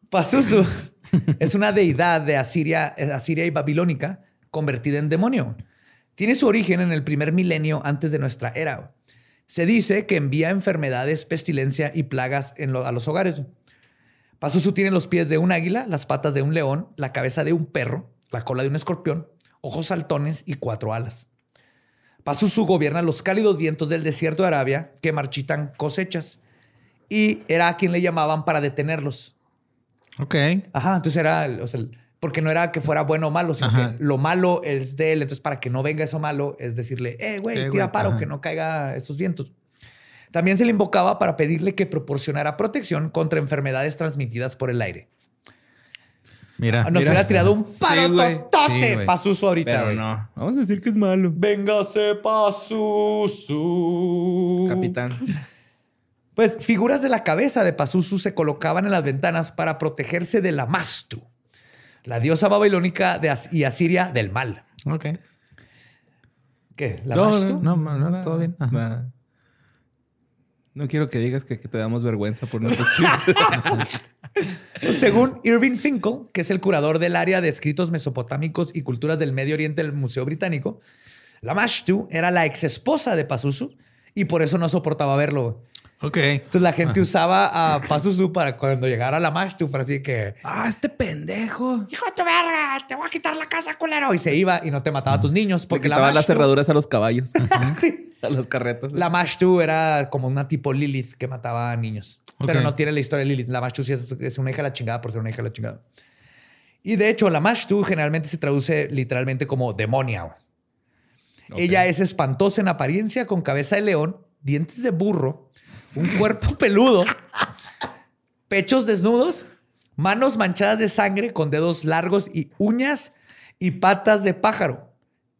Pazuzu es una deidad de Asiria, eh, Asiria y babilónica convertida en demonio. Tiene su origen en el primer milenio antes de nuestra era. Se dice que envía enfermedades, pestilencia y plagas a los hogares. Pazuzu tiene los pies de un águila, las patas de un león, la cabeza de un perro, la cola de un escorpión, ojos saltones y cuatro alas. Pazuzu gobierna los cálidos vientos del desierto de Arabia que marchitan cosechas y era a quien le llamaban para detenerlos. Ok. Ajá, entonces era, o sea, porque no era que fuera bueno o malo, sino Ajá. que lo malo es de él. Entonces, para que no venga eso malo, es decirle, eh, güey, Eh, tira güey, paro, ajá. que no caiga estos vientos. También se le invocaba para pedirle que proporcionara protección contra enfermedades transmitidas por el aire. Mira. Nos mira. hubiera tirado un paro güey. Sí, totote güey. Pazuzu ahorita. Pero no. Vamos a decir que es malo. Véngase, Pazuzu. Capitán. Pues figuras de la cabeza de Pazuzu se colocaban en las ventanas para protegerse de la Mastu, la diosa babilónica de As- y Asiria del mal. Ok. ¿Qué? ¿La No, Mastu? No, no, no, todo bien. Ajá. No quiero que digas que, que te damos vergüenza por nuestros chistes. Pues, Según Irving Finkel, que es el curador del área de escritos mesopotámicos y culturas del Medio Oriente del Museo Británico, la Mashtu era la ex esposa de Pazuzu y por eso no soportaba verlo. Ok. Entonces la gente usaba a Pazuzu para cuando llegara la Mashtu, para así que, ah, este pendejo. hijo de tu verga, te voy a quitar la casa, culero. Y se iba y no te mataba a tus niños Porque porque la las Mashtu, cerraduras a los caballos. a los carretos. la Mashtu era como una tipo Lilith que mataba a niños. Pero no tiene la historia de Lilith. La Mashtu sí es, es una hija de la chingada por ser una hija de la chingada. Y de hecho, la Mashtu generalmente se traduce literalmente como demonia. Ella es espantosa en apariencia, con cabeza de león, dientes de burro, un cuerpo peludo, pechos desnudos, manos manchadas de sangre con dedos largos y uñas y patas de pájaro.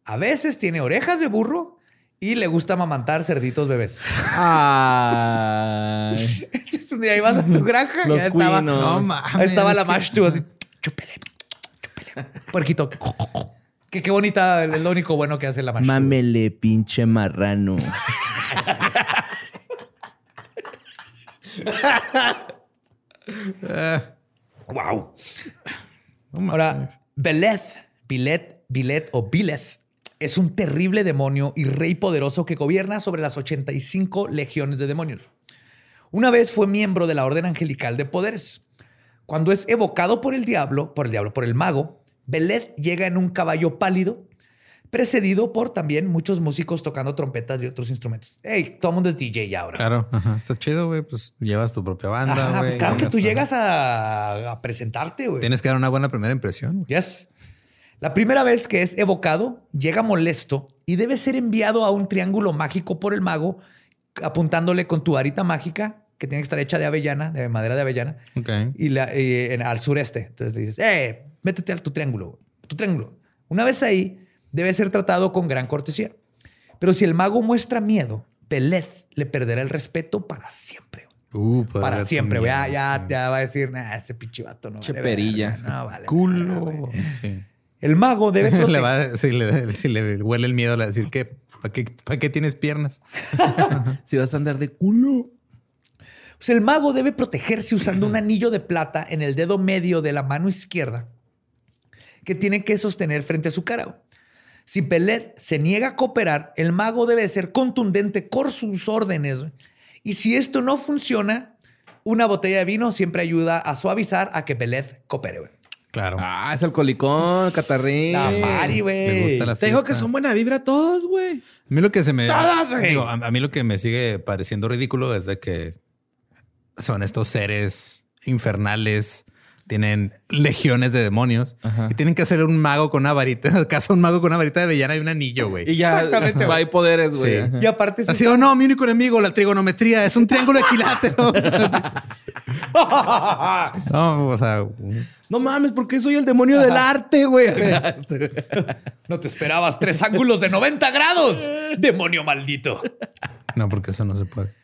A veces tiene orejas de burro y le gusta amamantar cerditos bebés. Ay. Entonces un día ibas a tu granja y Los ya estaba, cuinos. No ahí mames. estaba la que- Mashtu así, chúpele, chúpele. Puerquito. Que qué bonita, es lo único bueno que hace la Mashtu. Mámele, pinche marrano. Wow. No mames. Ahora, Beleth, Bilet, Bilet o Bileth es un terrible demonio y rey poderoso que gobierna sobre las 85 legiones de demonios. Una vez fue miembro de la Orden Angelical de Poderes. Cuando es evocado por el diablo, por el diablo, por el mago, Beleth llega en un caballo pálido, precedido por también muchos músicos tocando trompetas y otros instrumentos. Hey, todo el mundo es DJ ya ahora. Claro, ajá. está chido, güey. Pues llevas tu propia banda, Ajá, güey. claro que tú llegas llegas a, a presentarte, güey. Tienes que dar una buena primera impresión. güey. Yes. La primera vez que es evocado, llega molesto y debe ser enviado a un triángulo mágico por el mago, apuntándole con tu varita mágica, que tiene que estar hecha de avellana, de madera de avellana, Ok. y, la- y en- al sureste. Entonces dices, eh, métete a tu triángulo, tu triángulo. Una vez ahí, debe ser tratado con gran cortesía. Pero si el mago muestra miedo, Beleth le perderá el respeto para siempre. Uh, Para siempre. Ya, ya, sí. ya va a decir, nah, ese pinche vato no Che vale verga, perilla. No, vale. Culo. Sí. El mago debe le proteger. va a- si, le, si le huele el miedo, le va a decir que ¿para qué, ¿para qué tienes piernas? si vas a andar de culo. Pues el mago debe protegerse usando un anillo de plata en el dedo medio de la mano izquierda que tiene que sostener frente a su cara. Si Peled se niega a cooperar, el mago debe ser contundente con sus órdenes. Y si esto no funciona, una botella de vino siempre ayuda a suavizar a que Peled coopere. güey. Claro. Ah, es alcoholicón, catarrín. La Mari, güey. gusta la Te digo fiesta. que son buena vibra todos, güey. A mí lo que se me. Todas, güey. digo, a, a mí lo que me sigue pareciendo ridículo es de que son estos seres infernales tienen legiones de demonios Ajá. y tienen que hacer un mago con una varita. Caso un mago con una varita de avellana y un anillo, güey. Y ya Exactamente, va, hay poderes, güey. Sí. Y aparte, sí- Así o no, mi único enemigo, la trigonometría, es un triángulo equilátero. no, o sea, No mames, ¿por qué soy el demonio del arte, güey? no te esperabas tres ángulos de 90 grados. Demonio maldito. no, porque eso no se puede.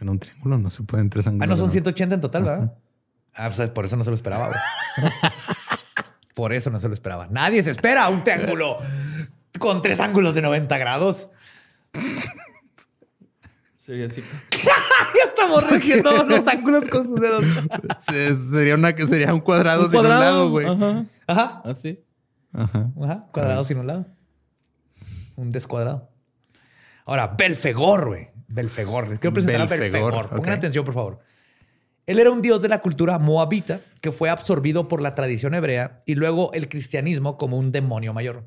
En un triángulo no se pueden tres ángulos. Ah, no son ¿no? 180 en total, ¿verdad? Ah, pues por eso no se lo esperaba, güey. por eso no se lo esperaba. Nadie se espera un triángulo con tres ángulos de 90 grados. Sería así. ya estamos regiendo los ángulos con sus dedos. Se- Sería, una, sería un cuadrado, Un sin un lado, güey. Ajá. Ajá. Así. Ajá. Ajá. Cuadrado sin un lado. Un descuadrado. Ahora, Belfegor, güey. Belfegor. Les quiero presentar a Belfegor, Belfegor. Pongan ok. atención, por favor. Él era un dios de la cultura moabita que fue absorbido por la tradición hebrea y luego el cristianismo como un demonio mayor.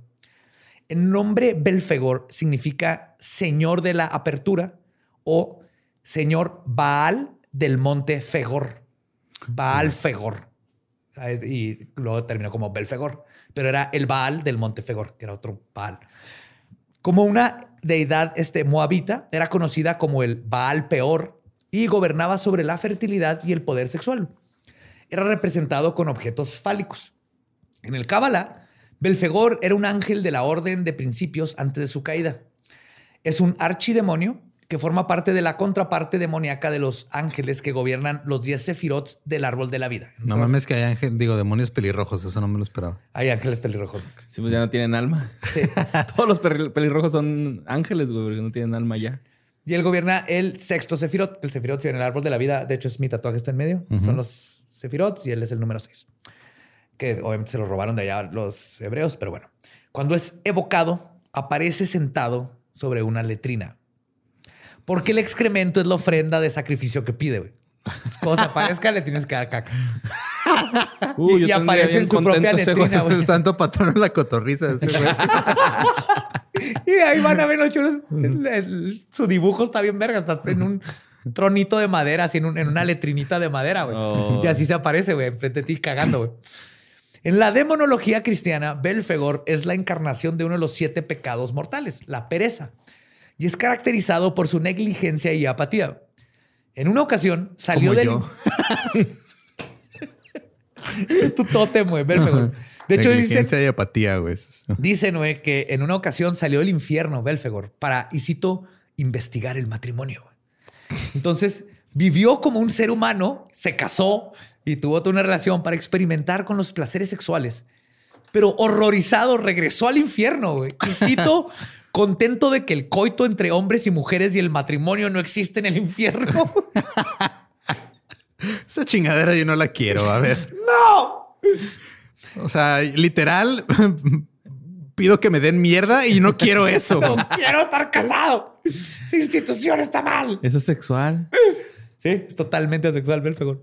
El nombre Belfegor significa señor de la apertura o señor Baal del monte Fegor. Baal Fegor. Ah, Y luego terminó como Belfegor. Pero era el Baal del monte Fegor, que era otro Baal. Como una deidad este, moabita, era conocida como el Baal Peor y gobernaba sobre la fertilidad y el poder sexual. Era representado con objetos fálicos. En el Cábala, Belfegor era un ángel de la orden de principios antes de su caída. Es un archidemonio que forma parte de la contraparte demoníaca de los ángeles que gobiernan los 10 sefirots del árbol de la vida. No mames que hay ángel, digo, demonios pelirrojos, eso no me lo esperaba. Hay ángeles pelirrojos. Sí, pues ya no tienen alma. Sí. Todos los pelirrojos son ángeles, güey, porque no tienen alma ya. Y él gobierna el sexto sefirot. El sefirot en el árbol de la vida. De hecho, es mi tatuaje está en medio. Son los sefirots y él es el número 6. Que obviamente se lo robaron de allá los hebreos, pero bueno. Cuando es evocado, aparece sentado sobre una letrina. Porque el excremento es la ofrenda de sacrificio que pide, güey. Se aparezca, le tienes que dar caca. Uh, Y- y aparece en su propia güey. letrina, Es el santo patrono de la cotorriza. ese güey. Y ahí van a ver los chulos. El- el- su dibujo está bien verga. Estás en un tronito de madera, así en, un- en una letrinita de madera, güey. Oh. Y así se aparece, güey, enfrente de ti cagando, güey. En la demonología cristiana, Belfegor es la encarnación de uno de los siete pecados mortales, la pereza. Y es caracterizado por su negligencia y apatía. En una ocasión salió Como del... yo. es tu tótem, güey, Belfegor. De hecho, dicen, Negligencia y apatía, güey. Dicen, güey, que en una ocasión salió del infierno Belfegor para, y cito, investigar el matrimonio. güey. Entonces, vivió como un ser humano, se casó y tuvo toda una relación para experimentar con los placeres sexuales. Pero horrorizado, regresó al infierno, güey. Y cito, contento de que el coito entre hombres y mujeres y el matrimonio no existe en el infierno. Esa chingadera yo no la quiero. A ver. ¡No! O sea, literal, pido que me den mierda y no quiero eso. ¡No quiero estar casado! Esa institución está mal. Eso es sexual. Sí, es totalmente asexual, Belfegor.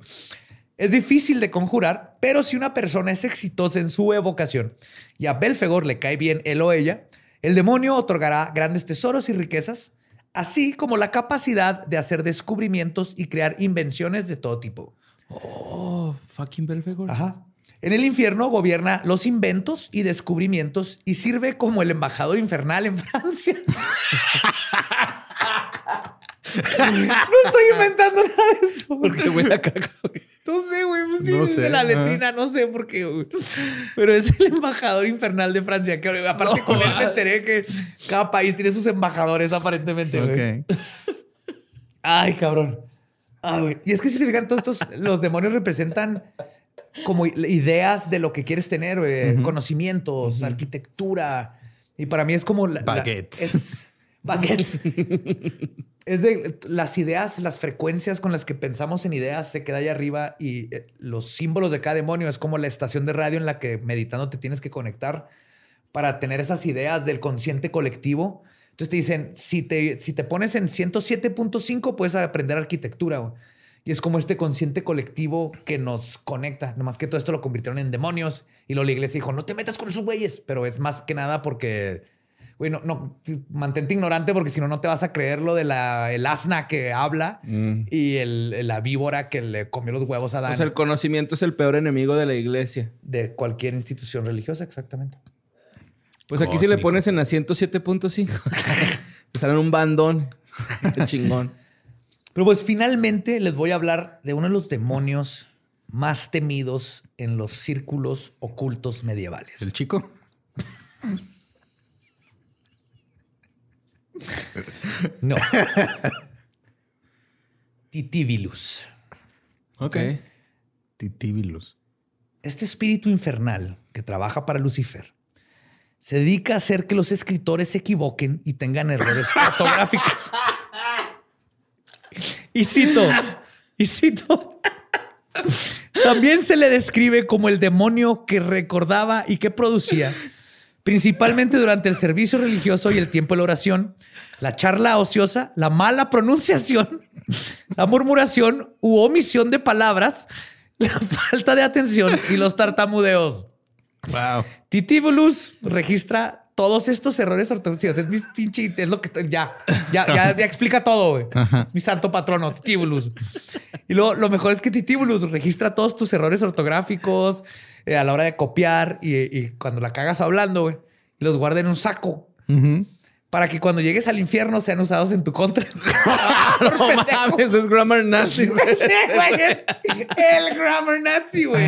Es difícil de conjurar, pero si una persona es exitosa en su evocación y a Belfegor le cae bien él o ella, el demonio otorgará grandes tesoros y riquezas, así como la capacidad de hacer descubrimientos y crear invenciones de todo tipo. Oh, fucking Belfegor. Ajá. En el infierno gobierna los inventos y descubrimientos y sirve como el embajador infernal en Francia. no estoy inventando nada de esto. Porque huele a caca, güey. No sé, güey. pues sí, No es de sé, la letrina, no sé por qué, güey. Pero es el embajador infernal de Francia. Que aparte No, con él me enteré que cada país tiene sus embajadores aparentemente, güey. Ok. Ay, cabrón. Ay, güey. Y es que si se fijan, todos estos, los demonios representan como ideas de lo que quieres tener, güey. conocimientos, arquitectura. Y para mí es como... la- la- Baguettes. es, baguettes. Es de las ideas, las frecuencias con las que pensamos en ideas se queda ahí arriba y eh, los símbolos de cada demonio es como la estación de radio en la que meditando te tienes que conectar para tener esas ideas del consciente colectivo. Entonces te dicen, si te, si te pones en 107.5 puedes aprender arquitectura. Y es como este consciente colectivo que nos conecta. Nomás que todo esto lo convirtieron en demonios. Y luego la iglesia dijo, no te metas con esos güeyes. Pero es más que nada porque güey, no, no, mantente ignorante porque si no, no te vas a creer lo de la, el asna que habla Mm. y el, la víbora que le comió los huevos a Dan O sea, el conocimiento es el peor enemigo de la iglesia. de cualquier institución religiosa, exactamente. Pues aquí si le pones en la 107.5, te salen un bandón. Qué chingón. Pero pues finalmente les voy a hablar de uno de los demonios más temidos en los círculos ocultos medievales. El chico. No. Titibilus. Ok. Titibilus. Este espíritu infernal que trabaja para Lucifer se dedica a hacer que los escritores se equivoquen y tengan errores ortográficos. Y cito, y cito. También se le describe como el demonio que recordaba y que producía, principalmente durante el servicio religioso y el tiempo de la oración, la charla ociosa, la mala pronunciación, la murmuración u omisión de palabras, la falta de atención y los tartamudeos. Wow. Titibulus registra todos estos errores ortográficos. Es mi pinche, es lo que ya, ya, ya, ya explica todo, güey. Mi santo patrono, Titibulus. Y luego lo mejor es que Titibulus registra todos tus errores ortográficos eh, a la hora de copiar y, y cuando la cagas hablando, güey, y los guarda en un saco para que cuando llegues al infierno sean usados en tu contra. No mames, es grammar nazi, güey. El grammar nazi, güey.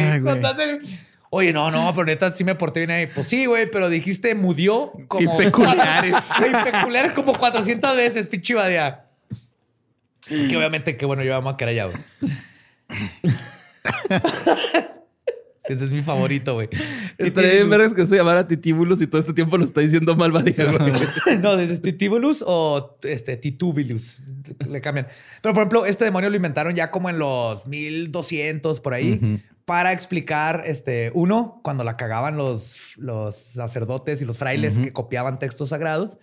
Oye, no, no, pero neta sí me porté bien ahí. Pues sí, güey, pero dijiste mudió como... Y peculiares. Güey, peculiares como 400 veces, pinche badía. Que obviamente, que bueno, yo vamos a quedar allá, güey. Ese es mi favorito, güey. Estaría bien vergas que se llamara Titibulus y todo este tiempo lo está diciendo mal. No, desde Titibulus o este, Titubilus. Le cambian. Pero, por ejemplo, este demonio lo inventaron ya como en los 1200 por ahí para explicar, este, uno, cuando la cagaban los, los sacerdotes y los frailes que copiaban textos sagrados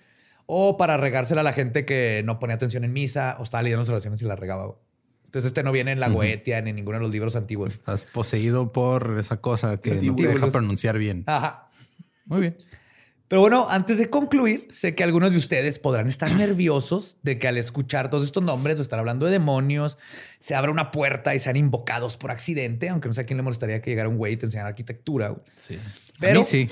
o para regársela a la gente que no ponía atención en misa o estaba leyendo las oraciones y la regaba. Entonces, este no viene en la Goetia ni en ninguno de los libros antiguos. Estás poseído por esa cosa que no te deja pronunciar bien. Ajá. Muy bien. Pero bueno, antes de concluir, sé que algunos de ustedes podrán estar nerviosos de que al escuchar todos estos nombres o estar hablando de demonios, se abra una puerta y sean invocados por accidente, aunque no sé a quién le molestaría que llegara un güey y te enseñara arquitectura. Sí. Pero A mí sí.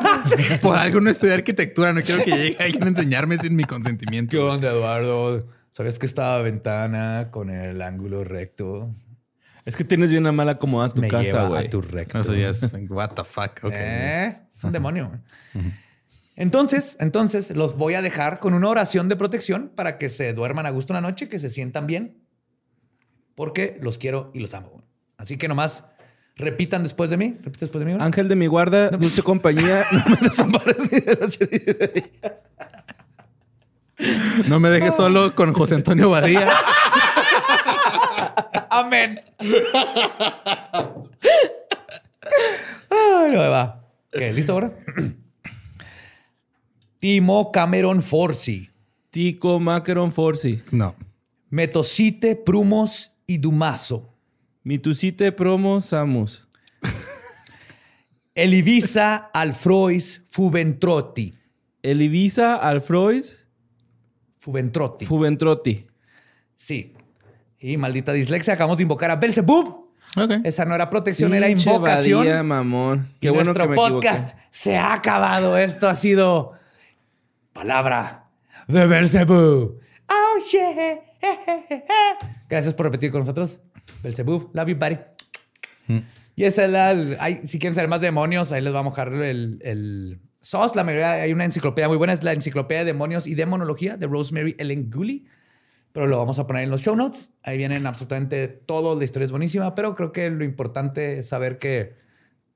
por algo no estudié arquitectura. No quiero que llegue alguien a enseñarme sin mi consentimiento. ¿Qué onda, Eduardo? ¿Sabes que esta ventana con el ángulo recto Es que tienes bien una mala acomodada tu me casa, lleva güey. a tu recto? Eso ya es what the fuck. Ok. ¿Eh? Es un demonio. Entonces, entonces los voy a dejar con una oración de protección para que se duerman a gusto una noche, que se sientan bien, porque los quiero y los amo. Así que nomás repitan después de mí. Repite después de mí. Ángel de mi guarda, dulce compañía, no me desampares ni de noche ni de día. No me dejes solo con José Antonio Badía. Amén. Ay, no me va. Ok, ¿Listo ahora? Timo Cameron Forci. Tico Macaron Forci. No. Metocite Prumos y Dumazo. Mitusite Promo Samus. Elivisa Alfrois Fuventrotti. Elivisa Alfrois Fuventrotti. Fuventrotti. sí. Y maldita dislexia, acabamos de invocar a Belzebub. Ok. Esa no era protección, era invocación. Badía, mamón. Qué y bueno nuestro que me equivoqué. podcast se ha acabado. Esto ha sido palabra de Belzebub. Oh, yeah. Gracias por repetir con nosotros. Belzebub, love you, buddy. Y esa es la. ay, si quieren saber más de demonios, ahí les va a mojar el, el SOS. La mayoría, hay una enciclopedia muy buena, es la Enciclopedia de Demonios y Demonología de Rosemary Ellen Gooley. Pero lo vamos a poner en los show notes. Ahí vienen absolutamente todo. La historia es buenísima, pero creo que lo importante es saber que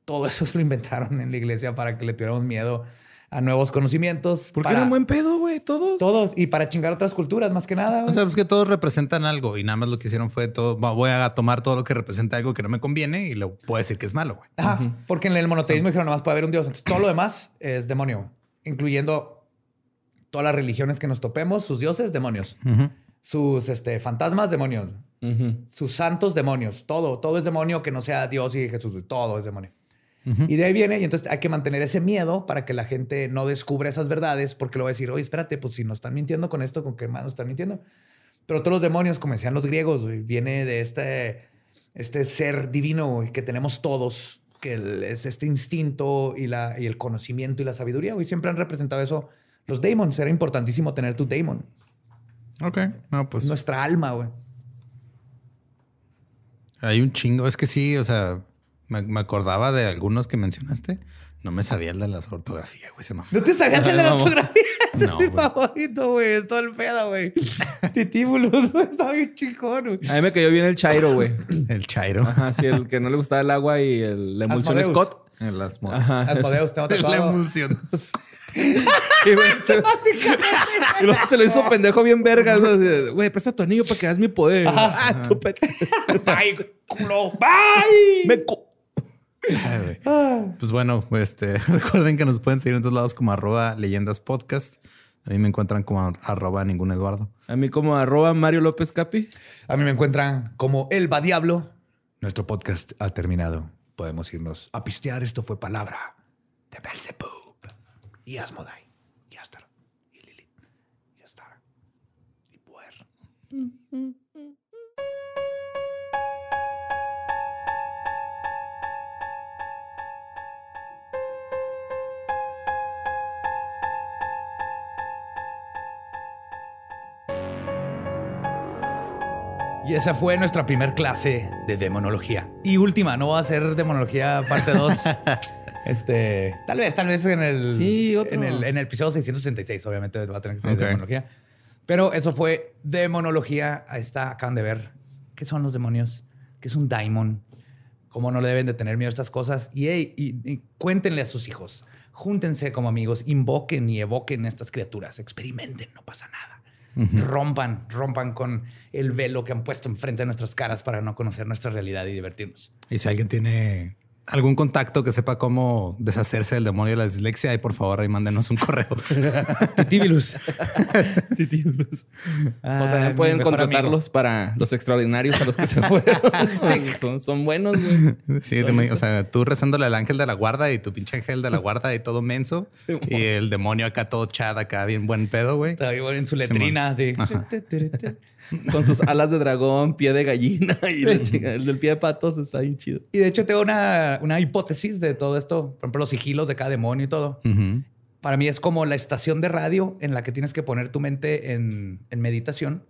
todo eso se lo inventaron en la iglesia para que le tuviéramos miedo a nuevos conocimientos. Porque para eran buen pedo, güey, todos. Todos. Y para chingar otras culturas, más que nada. O sea, pues que todos representan algo y nada más lo que hicieron fue todo. Voy a tomar todo lo que representa algo que no me conviene y le puedo decir que es malo, güey. Ajá, porque en el monoteísmo dijeron nomás puede haber un dios. Entonces todo lo demás es demonio, incluyendo todas las religiones que nos topemos, sus dioses, demonios. Sus este, fantasmas, demonios. Sus santos, demonios. Todo, todo es demonio que no sea Dios y Jesús. Todo es demonio. Y de ahí viene, y entonces hay que mantener ese miedo para que la gente no descubra esas verdades, porque lo va a decir, oye, espérate, pues si nos están mintiendo con esto, ¿con qué más nos están mintiendo? Pero todos los demonios, como decían los griegos, viene de este, este ser divino que tenemos todos, que es este instinto y, la, y el conocimiento y la sabiduría. Y siempre han representado eso los daemons. Era importantísimo tener tu daemon. Ok. No, pues Nuestra alma, güey. hay un chingo. Es que sí, o sea, me, me acordaba de algunos que mencionaste. No me sabía el de las ortografía, güey. Se mamó. ¿No te sabías el de la ortografía? Ese No, es mi güey. favorito, güey. Es todo el pedo, güey. Titíbulos, güey. Está bien chingón, güey. A mí me cayó bien el Chairo, güey. El Chairo. Ajá, sí, el que no le gustaba el agua y el, la emulsión Asmodeus. Scott. El Asmo- Ajá. Asmodeus, tengo La emulsión. Sí, güey, se- y luego se lo hizo pendejo bien de, Güey, presta tu anillo para que hagas mi poder. Ah, estúpido. ¡Ay, culo! ¡Bye! Me cu-. Pues bueno, este, recuerden que nos pueden seguir en todos lados como arroba leyendas podcast. A mí me encuentran como arroba ningún Eduardo. A mí como arroba Mario López Capi. A mí me encuentran como El Va Diablo. Nuestro podcast ha terminado. Podemos irnos a pistear. Esto fue palabra de Belzebub y Asmodai Y esa fue nuestra primer clase de demonología. Y última, no va a ser demonología parte 2. este, tal vez, tal vez en el, Sí, en el, en el episodio 666, obviamente va a tener que ser Ok. demonología. Pero eso fue demonología. Ahí está, acaban de ver qué son los demonios, qué es un daimon, cómo no le deben de tener miedo a estas cosas. Y, hey, y- y cuéntenle a sus hijos, júntense como amigos, invoquen y evoquen estas criaturas, experimenten, no pasa nada. Rompan, rompan con el velo que han puesto enfrente de nuestras caras para no conocer nuestra realidad y divertirnos. Y si alguien tiene algún contacto que sepa cómo deshacerse del demonio de la dislexia, ahí por favor ahí mándenos un correo. Titíbilus. Titíbulos. O Ah, también mi pueden contratarlos para los extraordinarios a los que se fueron. son, son buenos, güey. Sí, te- o sea, tú rezándole al ángel de la guarda y tu pinche ángel de la guarda y todo menso. y el demonio acá todo chad, acá bien buen pedo, güey. Está igual en su letrina, sí. Con sus alas de dragón, pie de gallina y la chica, el del pie de patos está bien chido. Y de hecho tengo una, una hipótesis de todo esto. Por ejemplo, los sigilos de cada demonio y todo. Para mí es como la estación de radio en la que tienes que poner tu mente en, en meditación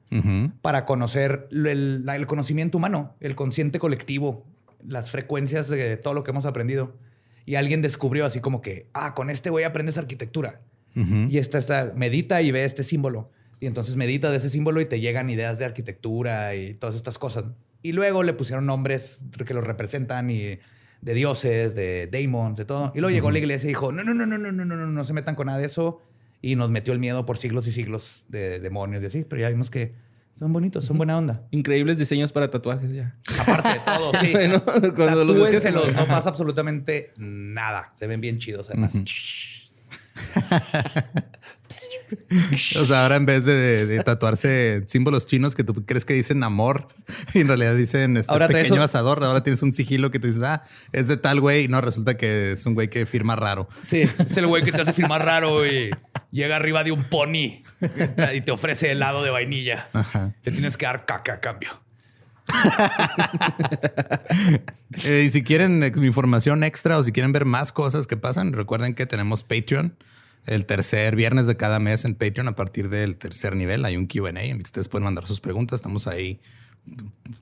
para conocer el, conocimiento humano, el consciente colectivo, las frecuencias de todo lo que hemos aprendido. Y alguien descubrió así como que, ah, con este güey aprendes arquitectura. Y esta está, medita y ve este símbolo. Y entonces medita de ese símbolo y te llegan ideas de arquitectura y todas estas cosas. Y luego le pusieron nombres que los representan y de dioses, de daemons, de todo. Y luego llegó la iglesia y dijo, no, no, no, no, no, no, no, no, no se metan con nada de eso. Y nos metió el miedo por siglos y siglos de demonios y así. Pero ya vimos que son bonitos, son buena onda. Increíbles diseños para tatuajes ya. Aparte de todo, sí. Bueno, cuando los decías- no pasa absolutamente nada. Se ven bien chidos además. O sea, ahora en vez de, de tatuarse símbolos chinos que tú crees que dicen amor y en realidad dicen este Ahora pequeño un- asador, ahora tienes un sigilo que te dices, ah, es de tal güey y no resulta que es un güey que firma raro. Sí, es el güey que te hace filmar raro y llega arriba de un pony y te ofrece helado de vainilla. Le tienes que dar caca a cambio. Eh, y si quieren información extra o si quieren ver más cosas que pasan, recuerden que tenemos Patreon. El tercer viernes de cada mes en Patreon, a partir del tercer nivel, hay un QA en el que ustedes pueden mandar sus preguntas. Estamos ahí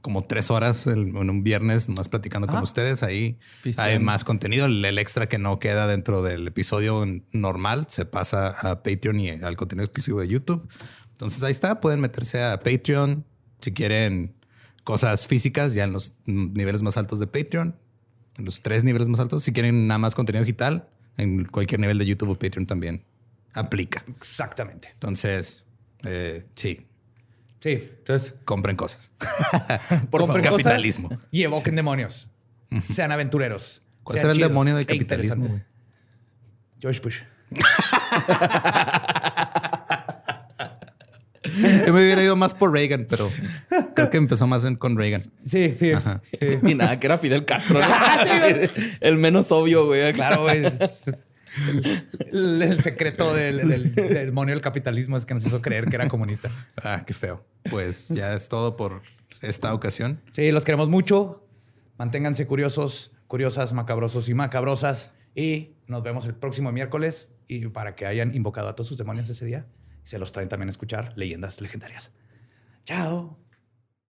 como tres horas en un viernes, nomás platicando con ustedes. Ahí hay más contenido. El, el extra que no queda dentro del episodio normal se pasa a Patreon y al contenido exclusivo de YouTube. Entonces ahí está. Pueden meterse a Patreon si quieren cosas físicas ya en los niveles más altos de Patreon, en los tres niveles más altos. Si quieren nada más contenido digital, en cualquier nivel de YouTube o Patreon también aplica. Exactamente. Entonces, eh, sí, Sí, entonces compren cosas. por favor. cosas Capitalismo. y evoquen demonios. Sean aventureros. ¿Cuál será el demonio del e capitalismo? George Bush. Yo me hubiera ido más por Reagan, pero creo que empezó más en- con Reagan. Sí, sí. sí. Y nada, que era Fidel Castro. ¿no? el menos obvio, güey. Claro, güey. El, el secreto del, del- del demonio del capitalismo es que nos hizo creer que era comunista. Ah, qué feo. Pues ya es todo por esta ocasión. Sí, los queremos mucho. Manténganse curiosos, curiosas, macabrosos y macabrosas. Y nos vemos el próximo miércoles. Y para que hayan invocado a todos sus demonios ese día, se los traen también a escuchar leyendas legendarias. Chao.